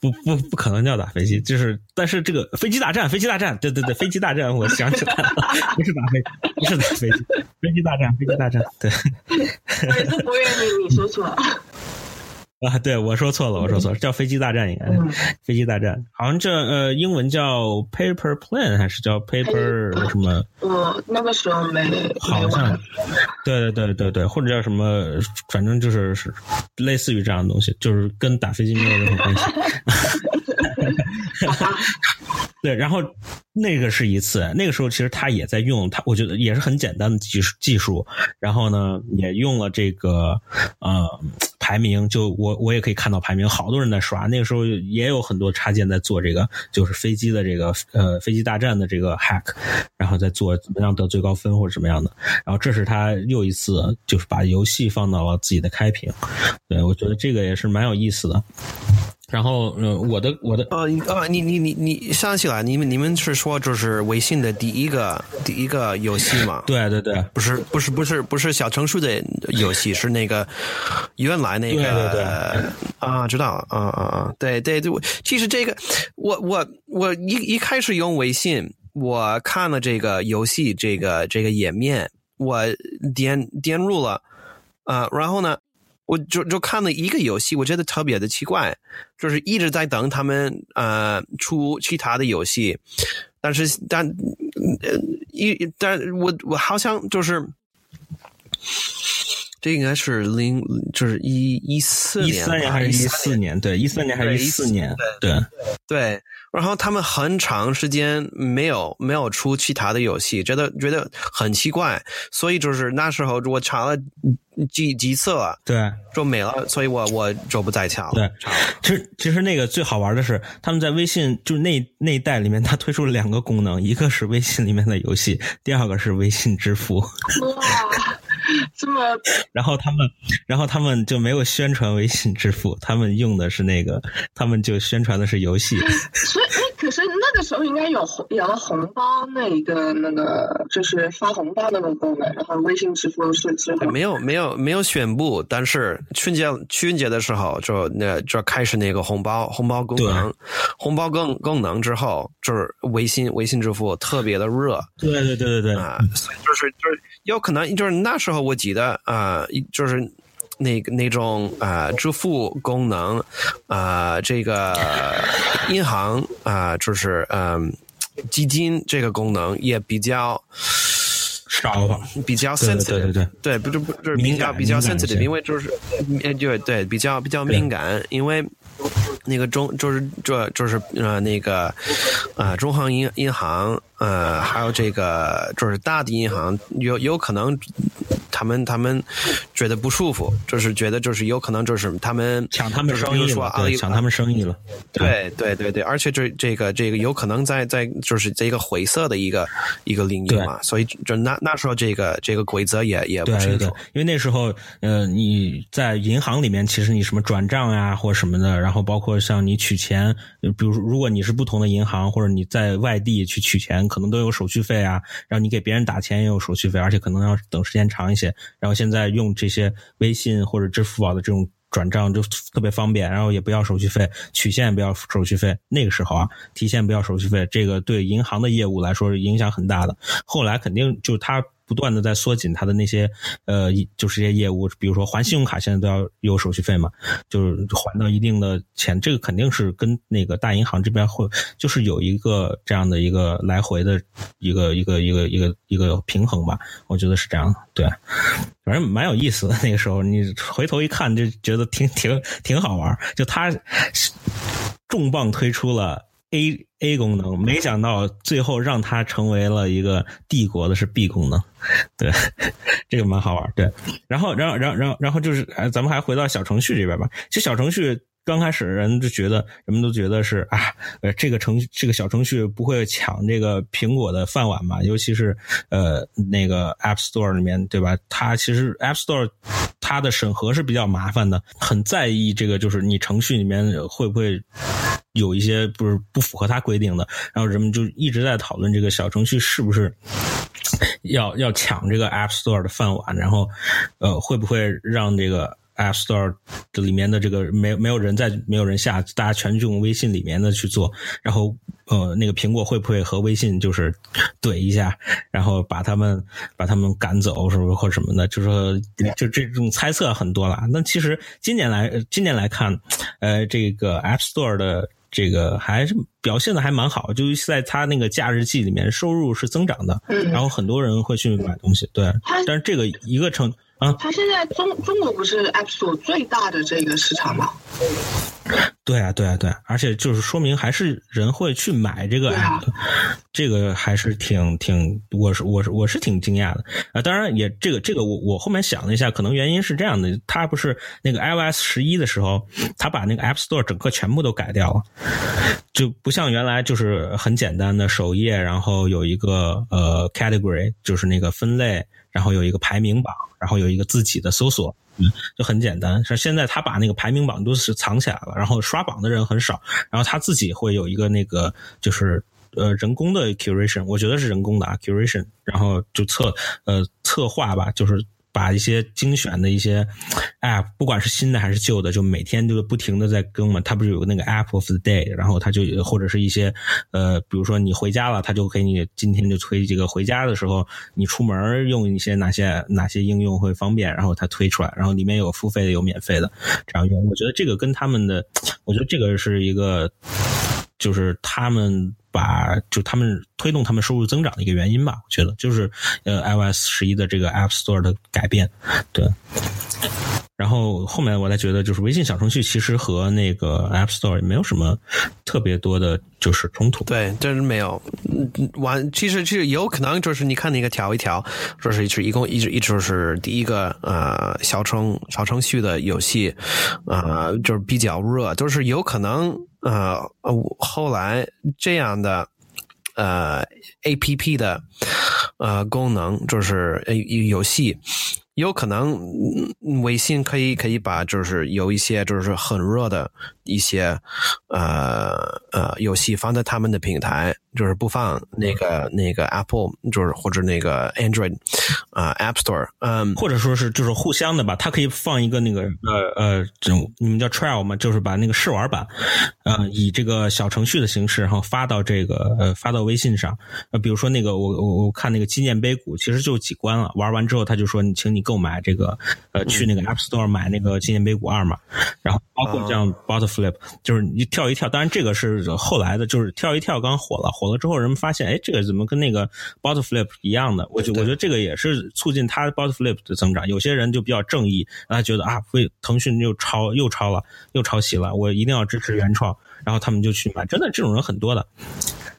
不不不可能叫打飞机，就是但是这个飞机大战飞机大战对对对飞机大战我想起来了，不是打飞不是打飞机飞机大战飞机大战对，*laughs* 我是博远你你说错了。*laughs* 啊，对，我说错了，我说错了，叫飞机大战应该，飞机大战，好像这呃，英文叫 Paper Plane 还是叫 Paper 什么？我那个时候没，好像，对对对对对，或者叫什么，反正就是是类似于这样的东西，就是跟打飞机没有任何关系。*laughs* 对，然后那个是一次，那个时候其实他也在用，他我觉得也是很简单的技术技术，然后呢也用了这个呃排名，就我我也可以看到排名，好多人在刷，那个时候也有很多插件在做这个，就是飞机的这个呃飞机大战的这个 hack，然后在做怎么样得最高分或者什么样的，然后这是他又一次就是把游戏放到了自己的开屏，对我觉得这个也是蛮有意思的。然后，嗯，我的我的呃呃，你你你你想起来，你们你们是说就是微信的第一个第一个游戏吗？*laughs* 对对对，不是不是不是不是小程序的游戏，是那个原来那个对对对啊，知道了啊啊啊，对对对，其实这个我我我一一开始用微信，我看了这个游戏这个这个页面，我点点入了啊，然后呢？我就就看了一个游戏，我觉得特别的奇怪，就是一直在等他们呃出其他的游戏，但是但一但我我好像就是这应该是零就是一一四年一三年还是一四年？对，一三年还是一四年？对对。然后他们很长时间没有没有出其他的游戏，觉得觉得很奇怪，所以就是那时候我查了几几次了，对，就没了，所以我我就不再查了。对，其实其实那个最好玩的是，他们在微信就那那一代里面，他推出了两个功能，一个是微信里面的游戏，第二个是微信支付。*laughs* 哇，*laughs* 这么，*laughs* 然后他们，然后他们就没有宣传微信支付，他们用的是那个，他们就宣传的是游戏。*laughs* 所以，哎，可是那个时候应该有红有了红包那一个那个，就是发红包那个功能，然后微信支付是之后没有没有没有宣布，但是春节春节的时候就那就开始那个红包红包功能，红包功功能之后，就是微信微信支付特别的热。对对对对对啊，所以就是就是有可能就是那时候我记得啊，就是那个那种啊支付功能啊，这个银行啊，就是嗯基金这个功能也比较少吧，比较对 sensitive，对对。对对，不是不就是比较比较敏感一 sensitive，因为就是呃对对比较比较敏感，因为那个中就是这就是呃那个呃中行银银行呃还有这个就是大的银行有有可能他们他们觉得不舒服，就是觉得就是有可能就是他们抢他们生意了，比如说阿里对，抢他们生意了。对对对对，而且这这个这个有可能在在就是这个灰色的一个一个领域对嘛，所以就那那时候这个这个规则也也不对对对清楚。，因为那时候，呃，你在银行里面，其实你什么转账啊，或者什么的，然后包括像你取钱，呃比如如果你是不同的银行，或者你在外地去取钱，可能都有手续费啊，然后你给别人打钱也有手续费，而且可能要等时间长一些。然后现在用这些微信或者支付宝的这种。转账就特别方便，然后也不要手续费，取现不要手续费。那个时候啊，提现不要手续费，这个对银行的业务来说影响很大的。后来肯定就是它不断的在缩紧它的那些呃，就是这些业务，比如说还信用卡现在都要有手续费嘛，就是还到一定的钱，这个肯定是跟那个大银行这边会就是有一个这样的一个来回的一个一个一个一个一个平衡吧，我觉得是这样，对，反正蛮有意思的。那个时候你回头一看，就觉得挺挺挺好玩，就它重磅推出了。A A 功能，没想到最后让它成为了一个帝国的是 B 功能，对，这个蛮好玩。对，然后，然后，然后，然后，然后就是，哎，咱们还回到小程序这边吧。其实小程序刚开始人就觉得，人们都觉得是啊，呃，这个程这个小程序不会抢这个苹果的饭碗嘛？尤其是呃那个 App Store 里面，对吧？它其实 App Store 它的审核是比较麻烦的，很在意这个，就是你程序里面会不会。有一些不是不符合它规定的，然后人们就一直在讨论这个小程序是不是要要抢这个 App Store 的饭碗，然后呃会不会让这个 App Store 这里面的这个没没有人在没有人下，大家全用微信里面的去做，然后呃那个苹果会不会和微信就是怼一下，*laughs* 然后把他们把他们赶走，是不是或者什么的？就是说就这种猜测很多了。那其实今年来今年来看，呃这个 App Store 的。这个还是表现的还蛮好，就是在它那个假日季里面，收入是增长的，嗯然后很多人会去买东西，对。但是这个一个成啊，它现在中中国不是 App Store 最大的这个市场吗？对啊，对啊，对啊，而且就是说明还是人会去买这个 app 的，这个还是挺挺，我是我是我是挺惊讶的啊。当然也这个这个我我后面想了一下，可能原因是这样的，它不是那个 iOS 十一的时候，它把那个 App Store 整个全部都改掉了，就不像原来就是很简单的首页，然后有一个呃 category，就是那个分类，然后有一个排名榜，然后有一个自己的搜索。嗯，就很简单。是现在他把那个排名榜都是藏起来了，然后刷榜的人很少，然后他自己会有一个那个就是呃人工的 curation，我觉得是人工的啊 curation，然后就策呃策划吧，就是。把一些精选的一些 app，不管是新的还是旧的，就每天就是不停的在更嘛。它不是有那个 app of the day，然后它就或者是一些呃，比如说你回家了，它就给你今天就推这个回家的时候，你出门用一些哪些哪些应用会方便，然后它推出来，然后里面有付费的有免费的这样用。我觉得这个跟他们的，我觉得这个是一个，就是他们。把就他们推动他们收入增长的一个原因吧，我觉得就是呃 iOS 十一的这个 App Store 的改变，对。然后后面我才觉得，就是微信小程序其实和那个 App Store 也没有什么特别多的，就是冲突。对，真是没有。完，其实其实有可能就是你看那个调一调，说是是一共一直一直是第一个呃小程小程序的游戏，呃就是比较热，就是有可能呃后来这样的呃 A P P 的呃功能就是呃游戏。有可能嗯微信可以可以把就是有一些就是很热的一些呃呃游戏放在他们的平台，就是不放那个那个 Apple 就是或者那个 Android 啊、App Store，嗯，或者说是就是互相的吧，它可以放一个那个呃呃，这种你们叫 trial 嘛，就是把那个试玩版，呃，以这个小程序的形式，然后发到这个呃发到微信上。呃，比如说那个我我我看那个纪念碑谷，其实就几关了，玩完之后他就说你请你购买这个呃去那个 App Store 买那个纪念碑谷二嘛，然后包括这样 bottle flip 就是你跳一跳，当然这个是后来的，就是跳一跳刚火了，火了之后人们发现，哎，这个怎么跟那个 Bot Flip 一样的？我觉我觉得这个也是促进它 Bot Flip 的增长。有些人就比较正义，他觉得啊，会腾讯又抄又抄了，又抄袭了，我一定要支持原创，然后他们就去买。真的这种人很多的。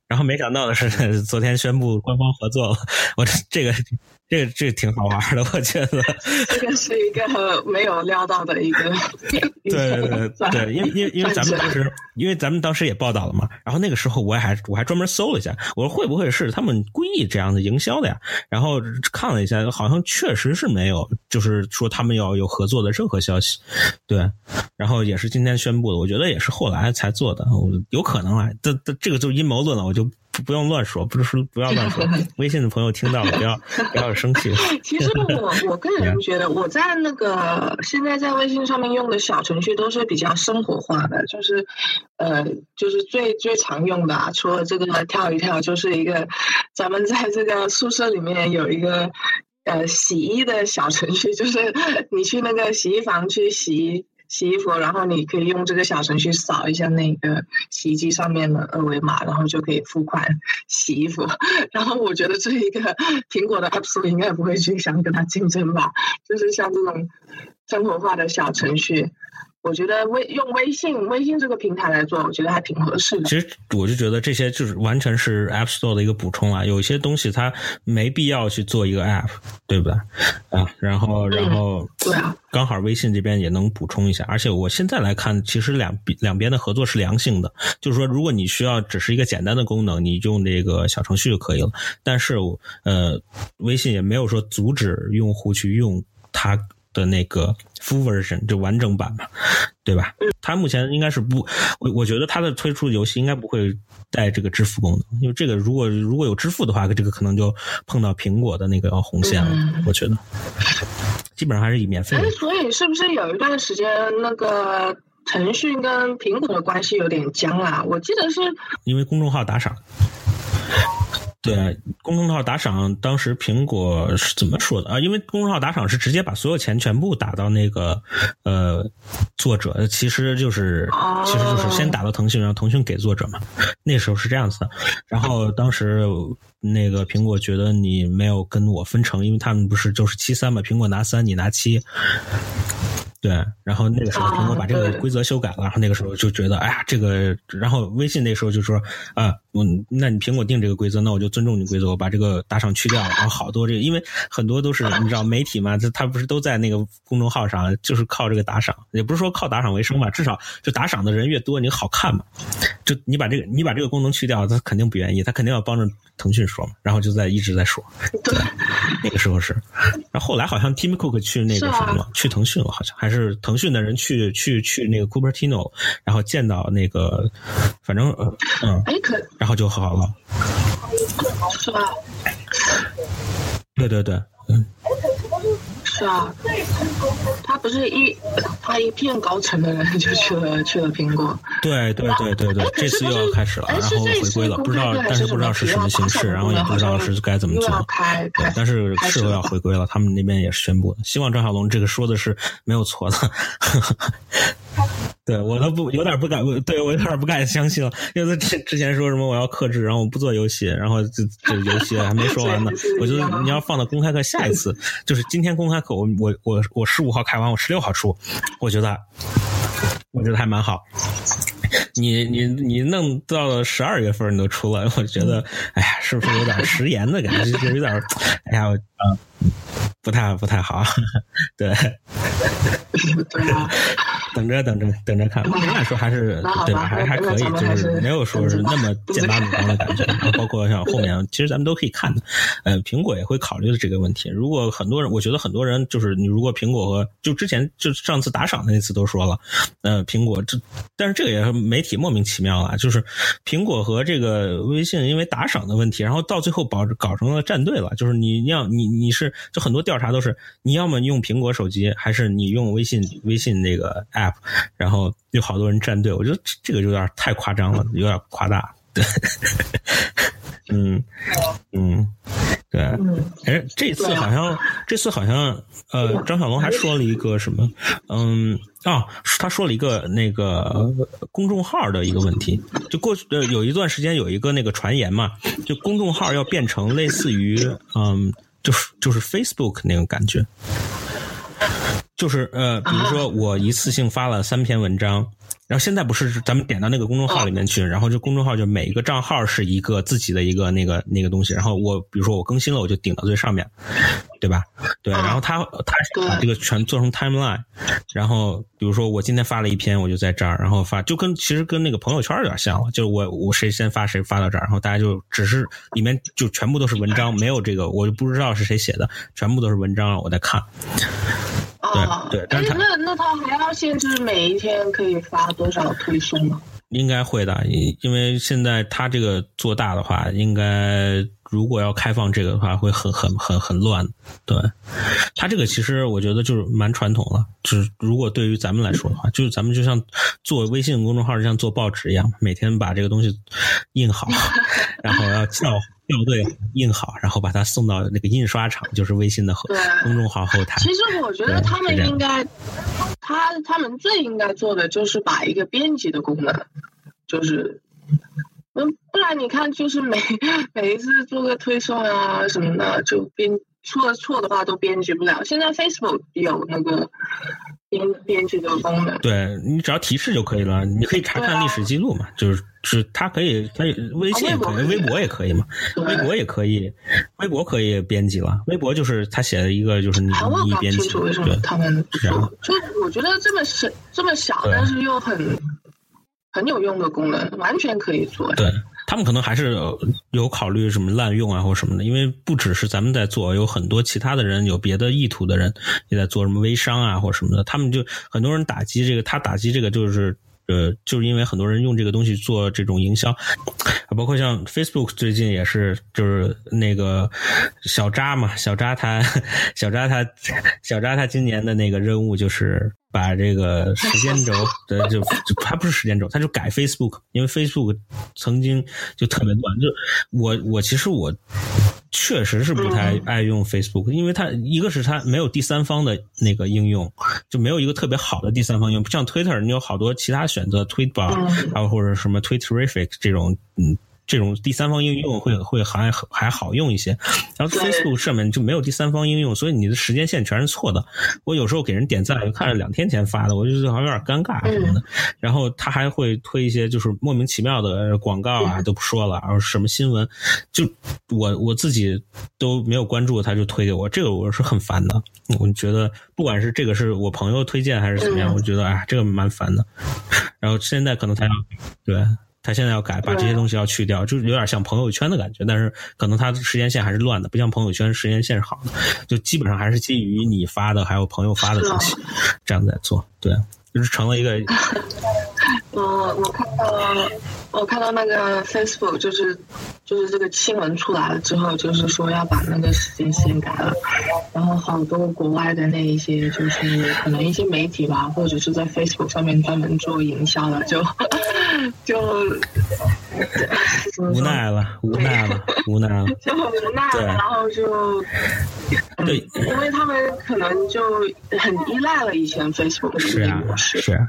然后没想到的是，*laughs* 昨天宣布官方合作了，我这这个这个这个挺好玩的，我觉得。这个是一个没有料到的一个。*laughs* 对对对对，因为因为因为咱们当时，因为咱们当时也报道了嘛，然后那个时候我还我还专门搜了一下，我说会不会是他们故意这样的营销的呀？然后看了一下，好像确实是没有，就是说他们要有合作的任何消息。对，然后也是今天宣布的，我觉得也是后来才做的，有可能啊，这这这个就是阴谋论了，我就。不用乱说，不是说不要乱说。*laughs* 微信的朋友听到了，不要不要生气。*laughs* 其实我我个人觉得，我在那个现在在微信上面用的小程序都是比较生活化的，就是呃，就是最最常用的，除了这个跳一跳，就是一个咱们在这个宿舍里面有一个呃洗衣的小程序，就是你去那个洗衣房去洗。洗衣服，然后你可以用这个小程序扫一下那个洗衣机上面的二维码，然后就可以付款洗衣服。然后我觉得这一个苹果的 App Store 应该不会去想跟它竞争吧，就是像这种生活化的小程序。我觉得微用微信微信这个平台来做，我觉得还挺合适的。其实我就觉得这些就是完全是 App Store 的一个补充啊，有一些东西它没必要去做一个 App，对不对？啊，然后然后对啊，刚好微信这边也能补充一下。而且我现在来看，其实两两边的合作是良性的，就是说如果你需要只是一个简单的功能，你用这个小程序就可以了。但是呃，微信也没有说阻止用户去用它。的那个 full version 就完整版嘛，对吧？它目前应该是不，我我觉得它的推出游戏应该不会带这个支付功能，因为这个如果如果有支付的话，这个可能就碰到苹果的那个红线了。我觉得基本上还是以免费。哎，所以是不是有一段时间那个腾讯跟苹果的关系有点僵啊？我记得是因为公众号打赏。对，公众号打赏，当时苹果是怎么说的啊？因为公众号打赏是直接把所有钱全部打到那个呃作者，其实就是其实就是先打到腾讯，让腾讯给作者嘛。那时候是这样子的。然后当时那个苹果觉得你没有跟我分成，因为他们不是就是七三嘛，苹果拿三，你拿七。对，然后那个时候苹果把这个规则修改了，然后那个时候就觉得，哎呀，这个，然后微信那时候就说，啊，我，那你苹果定这个规则，那我就尊重你规则，我把这个打赏去掉了。然后好多这个，因为很多都是你知道媒体嘛，他他不是都在那个公众号上，就是靠这个打赏，也不是说靠打赏为生吧，至少就打赏的人越多，你好看嘛。就你把这个你把这个功能去掉，他肯定不愿意，他肯定要帮着腾讯说嘛，然后就在一直在说。*laughs* 对，那个时候是，然后后来好像 Tim Cook 去那个什么了，去腾讯了，好像还。是腾讯的人去去去那个 Cupertino，然后见到那个，反正嗯，哎可，然后就和好了，是吧？对对对，嗯。是啊，他不是一他一片高层的人就去了去了苹果。对对对对对，这次又要开始了，然后回归了，不知道，但是不知道是什么形式，然后也不知道是该怎么做。对，但是是要回归了，他们那边也是宣布的。希望张小龙这个说的是没有错的。*laughs* 对我都不有点不敢，对我有点不敢相信了，*laughs* 因为他之之前说什么我要克制，然后我不做游戏，然后这这游戏还没说完呢，*laughs* 我觉得你要放到公开课下一次，就是今天公开课，我我我我十五号开完，我十六号出，我觉得我觉得还蛮好。你你你弄到了十二月份你都出了，我觉得哎呀，是不是有点食言的感觉？就有点哎呀，嗯，不太不太好，*laughs* 对。等着等着等着看，目前来说还是对吧？还还可以，就是没有说是那么剑拔弩张的感觉。然后包括像后面，其实咱们都可以看的。呃，苹果也会考虑的这个问题。如果很多人，我觉得很多人就是你，如果苹果和就之前就上次打赏的那次都说了，呃，苹果这，但是这个也是媒体莫名其妙啊，就是苹果和这个微信因为打赏的问题，然后到最后保搞成了战队了。就是你要你你是就很多调查都是你要么用苹果手机，还是你用微信微信那个 app，然后有好多人站队，我觉得这个有点太夸张了，有点夸大。对，*laughs* 嗯嗯，对，哎，这次好像这次好像呃，张小龙还说了一个什么？嗯啊，他说了一个那个公众号的一个问题，就过去呃有一段时间有一个那个传言嘛，就公众号要变成类似于嗯，就是就是 Facebook 那种感觉。就是呃，比如说我一次性发了三篇文章，然后现在不是咱们点到那个公众号里面去，然后就公众号就每一个账号是一个自己的一个那个那个东西，然后我比如说我更新了，我就顶到最上面，对吧？对，然后他他把这个全做成 timeline，然后比如说我今天发了一篇，我就在这儿，然后发就跟其实跟那个朋友圈有点像了，就是我我谁先发谁发到这儿，然后大家就只是里面就全部都是文章，没有这个我就不知道是谁写的，全部都是文章，我在看。对对，但是那那他还要限制每一天可以发多少推送吗？应该会的，因为现在他这个做大的话，应该如果要开放这个的话，会很很很很乱。对，它这个其实我觉得就是蛮传统了。就是如果对于咱们来说的话，就是咱们就像做微信公众号，就像做报纸一样，每天把这个东西印好，*laughs* 然后要校校对印好，然后把它送到那个印刷厂，就是微信的公众号后台。其实我觉得他们应该，他他们最应该做的就是把一个编辑的功能，就是，嗯，不然你看，就是每每一次做个推送啊什么的，就编出了错的话都编辑不了。现在 Facebook 有那个。编编辑的功能，对你只要提示就可以了。你可以查看历史记录嘛，就是是它可以，可以微信也可以，微博也可以嘛，微博也可以，微博可以编辑了。微博就是他写了一个，就是你你编辑，对，他们就就我觉得这么小这么小，但是又很很有用的功能，完全可以做。对。他们可能还是有考虑什么滥用啊，或什么的，因为不只是咱们在做，有很多其他的人有别的意图的人也在做什么微商啊，或什么的。他们就很多人打击这个，他打击这个就是呃，就是因为很多人用这个东西做这种营销，包括像 Facebook 最近也是，就是那个小扎嘛，小扎他小扎他小扎他今年的那个任务就是。把这个时间轴的就就还不是时间轴，他就改 Facebook，因为 Facebook 曾经就特别乱。就我我其实我确实是不太爱用 Facebook，因为它一个是它没有第三方的那个应用，就没有一个特别好的第三方应用，不像 Twitter，你有好多其他选择，Tweetbot，然后或者什么 Twitterific 这种嗯。这种第三方应用会会还还好用一些，然后 Facebook 上面就没有第三方应用，所以你的时间线全是错的。我有时候给人点赞，看着两天前发的，我就觉得好像有点尴尬什么的。然后他还会推一些就是莫名其妙的广告啊，都不说了，然后什么新闻，就我我自己都没有关注，他就推给我，这个我是很烦的。我觉得不管是这个是我朋友推荐还是怎么样，我觉得哎，这个蛮烦的。然后现在可能他要对。他现在要改，把这些东西要去掉，就是有点像朋友圈的感觉，但是可能他的时间线还是乱的，不像朋友圈时间线是好的，就基本上还是基于你发的还有朋友发的东西这样在做，对，就是成了一个。*laughs* 我我看到我看到那个 Facebook 就是就是这个新闻出来了之后，就是说要把那个时间线改了，然后好多国外的那一些就是可能一些媒体吧，或者是在 Facebook 上面专门做营销的，就就无奈了，无奈了，无奈了，*laughs* 就很无奈，然后就对，因为他们可能就很依赖了以前 Facebook 的模式，是，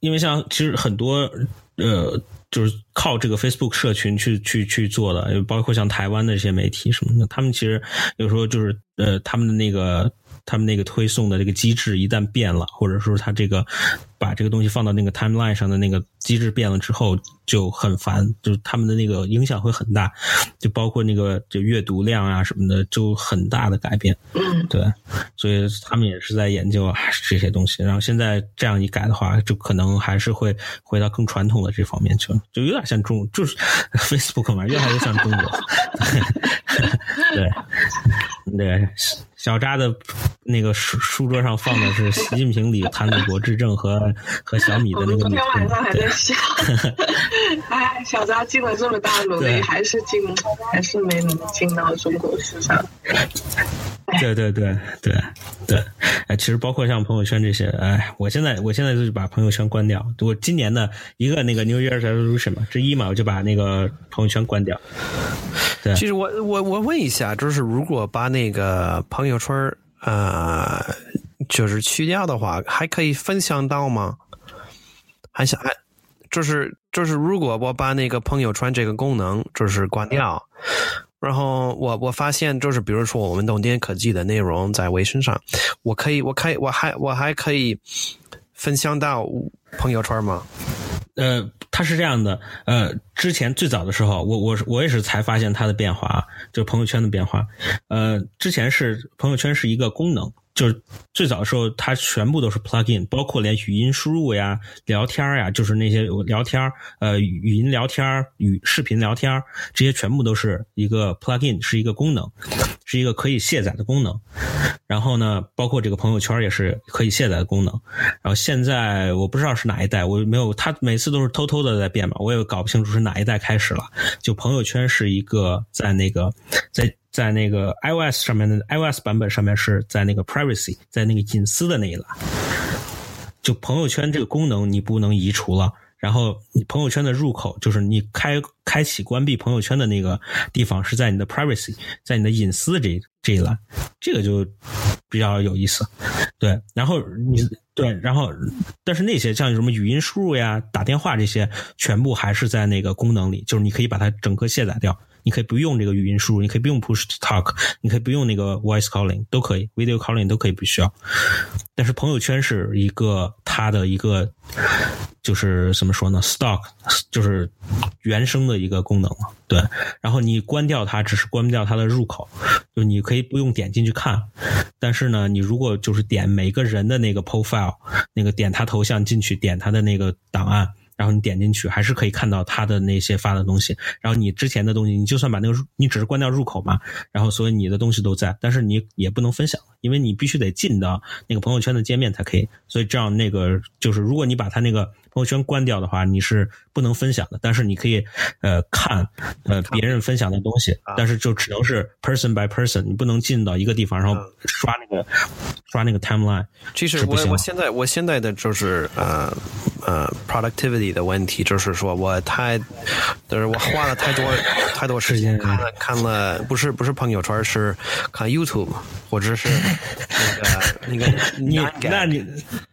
因为像其实。很多呃，就是靠这个 Facebook 社群去去去做的，包括像台湾的这些媒体什么的，他们其实有时候就是呃，他们的那个他们那个推送的这个机制一旦变了，或者说他这个把这个东西放到那个 timeline 上的那个机制变了之后，就很烦，就是他们的那个影响会很大，就包括那个就阅读量啊什么的，就很大的改变。嗯，对，所以他们也是在研究啊这些东西。然后现在这样一改的话，就可能还是会回到更传统的这方面去了，就有点像中，就是 *laughs* Facebook 嘛，越来越像中国。*laughs* 对，对，小扎的那个书书桌上放的是习近平里谈祖国执政和和小米的我们昨那个昨天晚上还对在笑，*laughs* 哎，小扎尽了这么大努对力，还是进，还是没能进到中国市场。对对对对对，哎，其实包括像朋友圈这些，哎，我现在我现在就是把朋友圈关掉。我今年的一个那个 New Year's Resolution 嘛之一嘛，我就把那个朋友圈关掉。对其实我我我问一下，就是如果把那个朋友圈儿呃，就是去掉的话，还可以分享到吗？还想还就是就是，如果我把那个朋友圈这个功能就是关掉，然后我我发现就是，比如说我们东电科技的内容在微信上，我可以我可以我还我还可以分享到朋友圈吗？呃，它是这样的，呃，之前最早的时候，我我我也是才发现它的变化，就是朋友圈的变化。呃，之前是朋友圈是一个功能，就是最早的时候它全部都是 plugin，包括连语音输入呀、聊天呀，就是那些聊天呃，语音聊天语视频聊天这些全部都是一个 plugin，是一个功能，是一个可以卸载的功能。然后呢，包括这个朋友圈也是可以卸载的功能。然后现在我不知道是哪一代，我没有，它每次都是偷偷的在变嘛，我也搞不清楚是哪一代开始了。就朋友圈是一个在那个在在那个 iOS 上面的 iOS 版本上面是在那个 privacy，在那个隐私的那一栏。就朋友圈这个功能你不能移除了。然后你朋友圈的入口就是你开开启关闭朋友圈的那个地方是在你的 privacy，在你的隐私这这一栏，这个就比较有意思。对，然后你对，然后但是那些像什么语音输入呀、打电话这些，全部还是在那个功能里，就是你可以把它整个卸载掉。你可以不用这个语音输入，你可以不用 push to talk，你可以不用那个 voice calling，都可以，video calling 都可以不需要。但是朋友圈是一个它的一个就是怎么说呢，stock 就是原生的一个功能了。对，然后你关掉它，只是关掉它的入口，就你可以不用点进去看。但是呢，你如果就是点每个人的那个 profile，那个点他头像进去，点他的那个档案。然后你点进去，还是可以看到他的那些发的东西。然后你之前的东西，你就算把那个你只是关掉入口嘛，然后所以你的东西都在，但是你也不能分享，因为你必须得进到那个朋友圈的界面才可以。所以这样那个就是，如果你把他那个朋友圈关掉的话，你是不能分享的。但是你可以呃看呃别人分享的东西，但是就只能是 person by person，你不能进到一个地方，然后刷那个刷那个 timeline。其实我我现在我现在的就是呃呃 productivity 的问题，就是说我太，就是我花了太多太多时间看了看了，不是不是朋友圈，是看 YouTube 或者是那个那个 *laughs* 你那你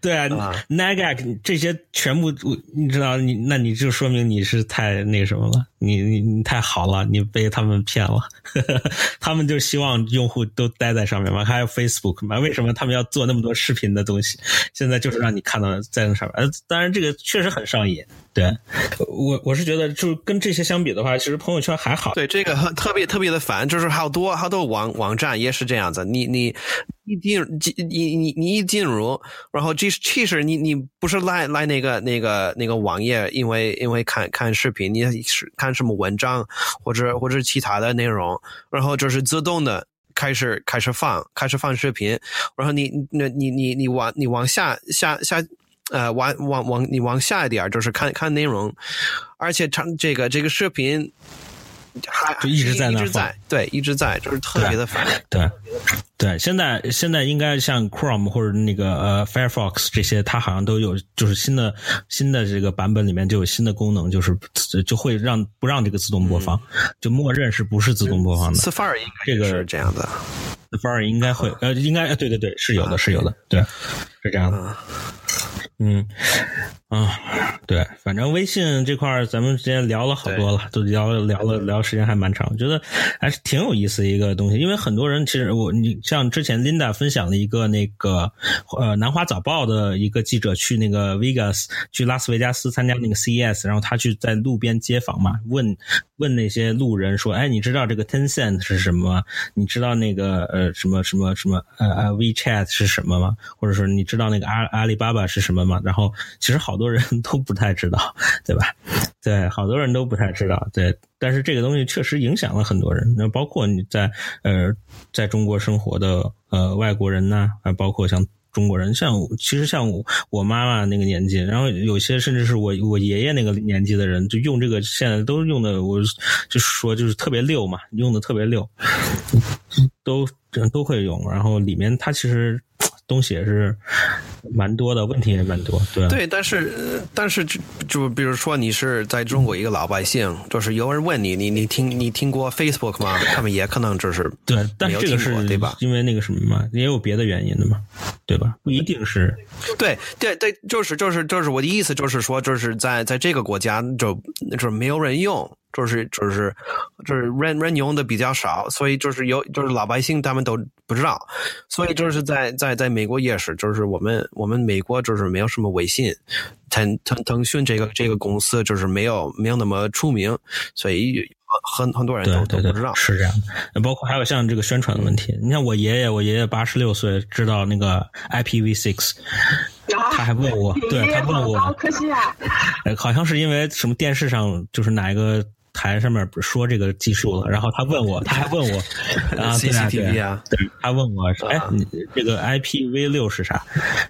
对啊啊 n a g a 这些全部你知道你那你就说明你是太那什么了，你你你太好了，你被他们骗了，*laughs* 他们就希望用户都待在上面嘛，还有 Facebook 嘛，为什么他们要做那么多视频的东西？现在就是让你看到在那上面，呃，当然这个确实很上瘾，对我我是觉得就跟这些相比的话，其实朋友圈还好，对这个特别特别的烦，就是好多好多网网站也是这样子，你你一进进你你你一进入，然后即其实你你不是来来那个那个那个网页，因为因为看看视频，你是看什么文章或者或者其他的内容，然后就是自动的。开始开始放，开始放视频，然后你你你你你往你往下下下呃往往往你往下一点就是看看内容，而且长这个这个视频还就一直在那一直在对一直在，就是特别的烦。对，对，现在现在应该像 Chrome 或者那个呃 Firefox 这些，它好像都有，就是新的新的这个版本里面就有新的功能，就是就会让不让这个自动播放，就默认是不是自动播放的。Safari 应该这个是这样的，Safari 应该会呃，应该呃对对对，是有的，是有的，对，是这样的。嗯，啊，对，反正微信这块儿咱们之前聊了好多了，都聊了聊了聊时间还蛮长，我觉得还是挺有意思的一个东西。因为很多人其实我你像之前 Linda 分享了一个那个呃南华早报的一个记者去那个 Vegas 去拉斯维加斯参加那个 CES，然后他去在路边街访嘛，问问那些路人说，哎，你知道这个 Tencent 是什么吗？你知道那个呃什么什么什么呃呃 WeChat 是什么吗？或者说你知道那个阿阿里巴巴是什么吗？然后其实好多人 *laughs* 都不太知道，对吧？对，好多人都不太知道。对，但是这个东西确实影响了很多人。那包括你在呃在中国生活的呃外国人呐，还包括像中国人，像其实像我妈妈那个年纪，然后有些甚至是我我爷爷那个年纪的人，就用这个现在都用的，我就是说就是特别溜嘛，用的特别溜，都都会用。然后里面它其实。东西也是蛮多的，问题也蛮多，对。对，但是但是就就比如说你是在中国一个老百姓，就是有人问你，你你听你听过 Facebook 吗？他们也可能就是 *laughs* 对，但这个是对吧？因为那个什么嘛，也有别的原因的嘛，对吧？不一定是。对对对，就是就是就是我的意思，就是说，就是在在这个国家就就是没有人用。就是就是就是人人用的比较少，所以就是有就是老百姓他们都不知道，所以就是在在在美国也是，就是我们我们美国就是没有什么微信，腾腾腾讯这个这个公司就是没有没有那么出名，所以很很多人都都不知道是这样的。包括还有像这个宣传的问题，你像我爷爷，我爷爷八十六岁，知道那个 IPv6，他还问我，对他问我，可惜啊，好像是因为什么电视上就是哪一个。台上面不是说这个技术了，然后他问我，*laughs* 他还问我啊，CCTV 啊，对，他问我说，哎，你这个 IPv 六是啥？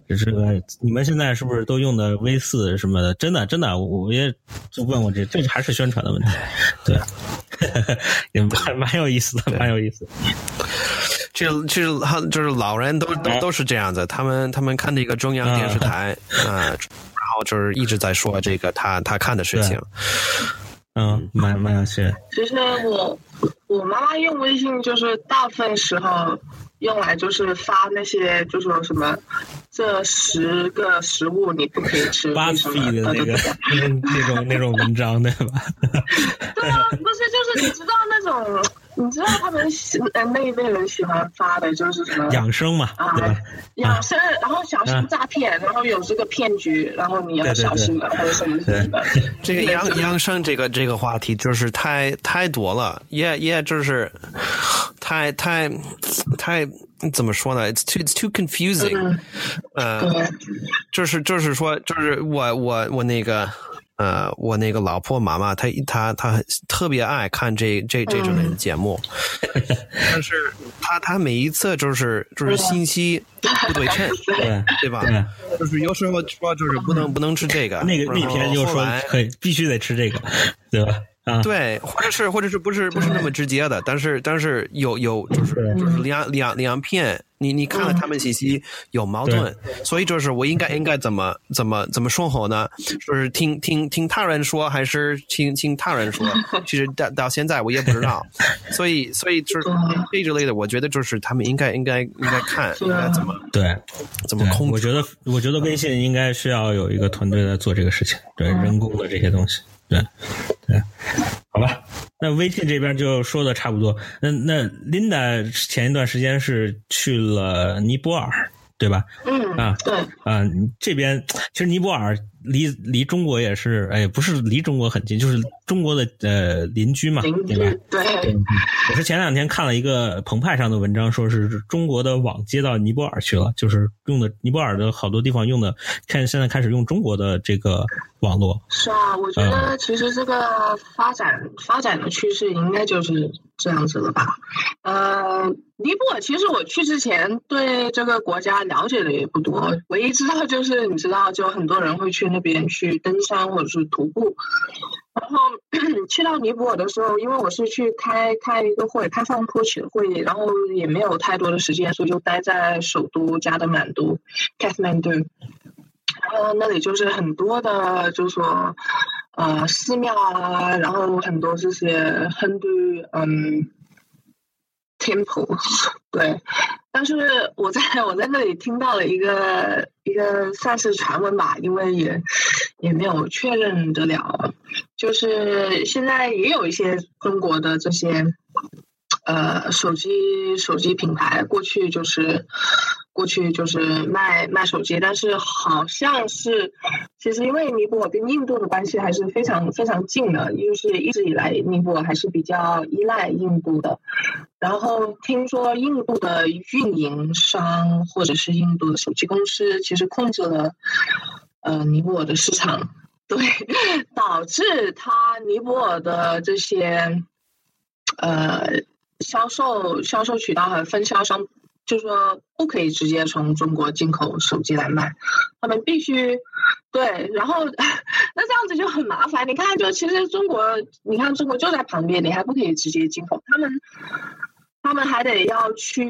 这个你们现在是不是都用的 V 四什么的？真的，真的，我也就问我这，这还是宣传的问题，对，*laughs* 也蛮 *laughs* 蛮有意思的，蛮有意思。其实，其实就是老人都都都是这样子，他们他们看这个中央电视台啊，然后就是一直在说这个他他看的事情。嗯，蛮蛮有趣。其实我我妈妈用微信，就是大部分时候用来就是发那些，就说什么这十个食物你不可以吃，*laughs* 八比的那个那种那种文章对吧？*laughs* 对啊，不是，就是你知道那种。你知道他们喜呃 *laughs* 那一辈人喜欢发的就是什么养生嘛啊养生，然后小心诈骗，然后有这个骗局，然后你要小心的或者什么什么的。*laughs* 这个养养生这个这个话题就是太太多了，也也就是太太太怎么说呢？It's too too confusing。呃，就是就是说就是我我我那个。呃，我那个老婆妈妈，她她她特别爱看这这这种类的节目，但是她她每一次就是就是信息不对称，对对吧？就是有时候说就是不能不能吃这个，那个那天就说可以必须得吃这个，对吧？啊，对，或者是或者是不是不是那么直接的，但是但是有有就是就是两两两片。你你看了他们信息有矛盾，所以就是我应该应该怎么怎么怎么说好呢？就是听听听他人说，还是听听他人说？其实到到现在我也不知道，*laughs* 所以所以就是这之类的，我觉得就是他们应该应该应该看应该怎么对怎么控制。我觉得我觉得微信应该需要有一个团队在做这个事情，对人工的这些东西，对对，好吧。那微信这边就说的差不多。那那 Linda 前一段时间是去了尼泊尔，对吧？嗯啊，对啊，这边其实尼泊尔。离离中国也是，哎，不是离中国很近，就是中国的呃邻居嘛，对吧？对。我是前两天看了一个澎湃上的文章，说是中国的网接到尼泊尔去了，就是用的尼泊尔的好多地方用的，看现在开始用中国的这个网络。是啊，我觉得其实这个发展发展的趋势应该就是这样子了吧？呃，尼泊尔其实我去之前对这个国家了解的也不多，唯一知道就是你知道，就很多人会去。那边去登山或者是徒步，然后 *clears throat* 去到尼泊尔的时候，因为我是去开开一个会，开放坡起的会议，然后也没有太多的时间，所以就待在首都加德满都 （Kathmandu）。然后那里就是很多的，就是说呃寺庙啊，然后很多这些很多嗯 temples，对。但是我在我在那里听到了一个一个算是传闻吧，因为也也没有确认得了，就是现在也有一些中国的这些呃手机手机品牌，过去就是。过去就是卖卖手机，但是好像是，其实因为尼泊尔跟印度的关系还是非常非常近的，就是一直以来尼泊尔还是比较依赖印度的。然后听说印度的运营商或者是印度的手机公司，其实控制了呃尼泊尔的市场，对，导致他尼泊尔的这些呃销售销售渠道和分销商。就说不可以直接从中国进口手机来卖，他们必须对，然后那这样子就很麻烦。你看，就其实中国，你看中国就在旁边，你还不可以直接进口，他们他们还得要去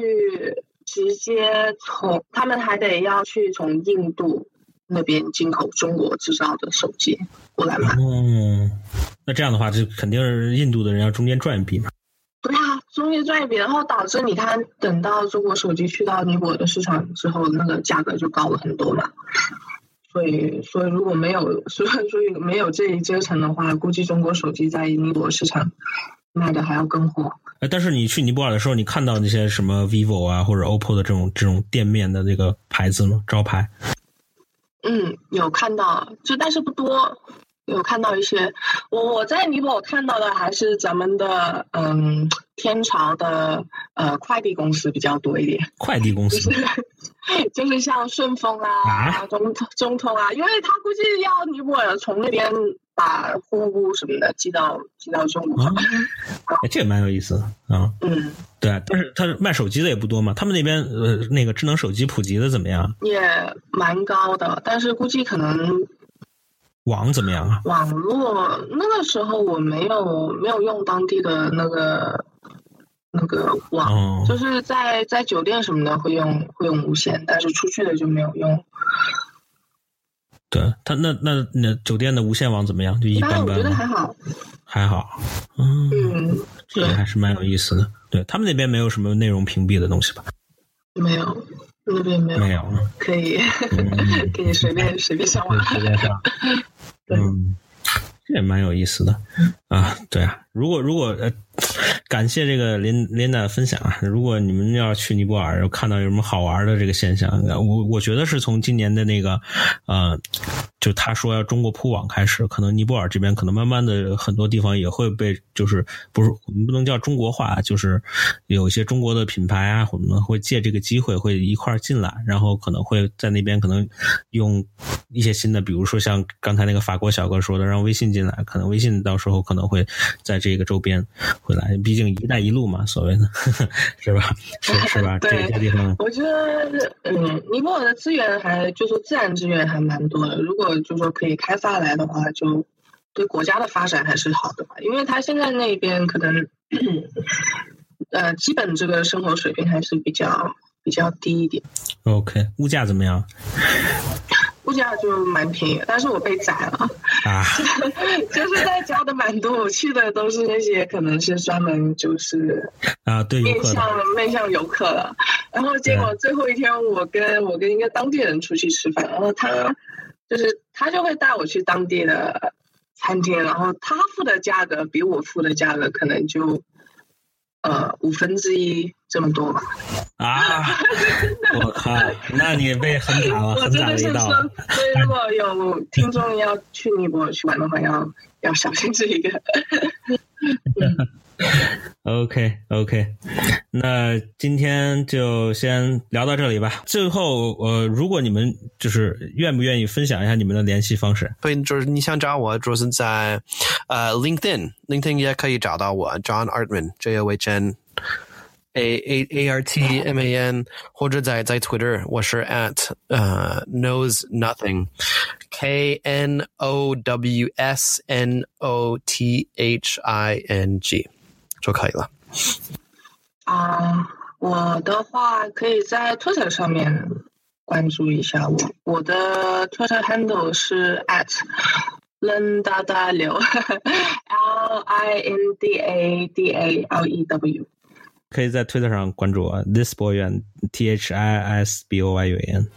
直接从，他们还得要去从印度那边进口中国制造的手机过来卖。嗯，那这样的话，就肯定是印度的人要中间赚一笔嘛。对啊，中间赚一笔，然后导致你看，等到中国手机去到尼泊尔的市场之后，那个价格就高了很多嘛。所以，所以如果没有，所以所以没有这一阶层的话，估计中国手机在尼泊尔市场卖的还要更火。哎，但是你去尼泊尔的时候，你看到那些什么 vivo 啊或者 oppo 的这种这种店面的那个牌子吗？招牌？嗯，有看到，就但是不多。有看到一些，我我在尼泊尔看到的还是咱们的嗯天朝的呃快递公司比较多一点。快递公司，*laughs* 就是像顺丰啊、中中通啊，因为他估计要尼泊尔从那边把货物什么的寄到寄到中国。哎，这也蛮有意思的啊。嗯，对，但是他卖手机的也不多嘛。他们那边呃那个智能手机普及的怎么样？也蛮高的，但是估计可能。网怎么样啊？网络那个时候我没有没有用当地的那个那个网，就是在在酒店什么的会用会用无线，但是出去的就没有用。对他那那那酒店的无线网怎么样？就一般般。我觉得还好，还好。嗯，这个还是蛮有意思的。对他们那边没有什么内容屏蔽的东西吧？没有。那边没有，没有，可以，*laughs* 可以随便随便上网，*laughs* 随便上，嗯，这也蛮有意思的。啊，对啊，如果如果呃。感谢这个林林的分享啊！如果你们要去尼泊尔，看到有什么好玩的这个现象，我我觉得是从今年的那个，呃，就他说要中国铺网开始，可能尼泊尔这边可能慢慢的很多地方也会被，就是不是我们不能叫中国化，就是有一些中国的品牌啊，我们会借这个机会会一块进来，然后可能会在那边可能用一些新的，比如说像刚才那个法国小哥说的，让微信进来，可能微信到时候可能会在这个周边。回来，毕竟“一带一路”嘛，所谓的，是吧？是是吧？这些地方，我觉得，嗯，尼泊尔的资源还就说自然资源还蛮多的。如果就说可以开发来的话，就对国家的发展还是好的吧。因为他现在那边可能，呃，基本这个生活水平还是比较比较低一点。OK，物价怎么样？物价就蛮便宜，但是我被宰了，啊，*laughs* 就是在交的蛮多，我去的都是那些可能是专门就是啊，对面向面向游客的，然后结果最后一天我跟我跟一个当地人出去吃饭，然后他就是他就会带我去当地的餐厅，然后他付的价格比我付的价格可能就。呃，五分之一这么多吧？啊！我靠，那你被很惨了，*laughs* 很惨了一道。所以如果有听众要去尼泊尔去玩的话，要要小心这一个。*laughs* OK OK，那今天就先聊到这里吧。最后，呃，如果你们就是愿不愿意分享一下你们的联系方式？对，就是你想找我，就是在呃 LinkedIn，LinkedIn 也可以找到我，John Artman，J O H N A A A R T M A N，或者在在 Twitter，我是 at 呃 knows nothing，K N O W S N O T H I N G。就可以了。啊，我的话可以在 Twitter 上面关注一下我，我的 Twitter handle 是 at linda da 流，L I N D A D A L E W。可以在推特上关注我，This Boy Yuan T H I S B O Y U N。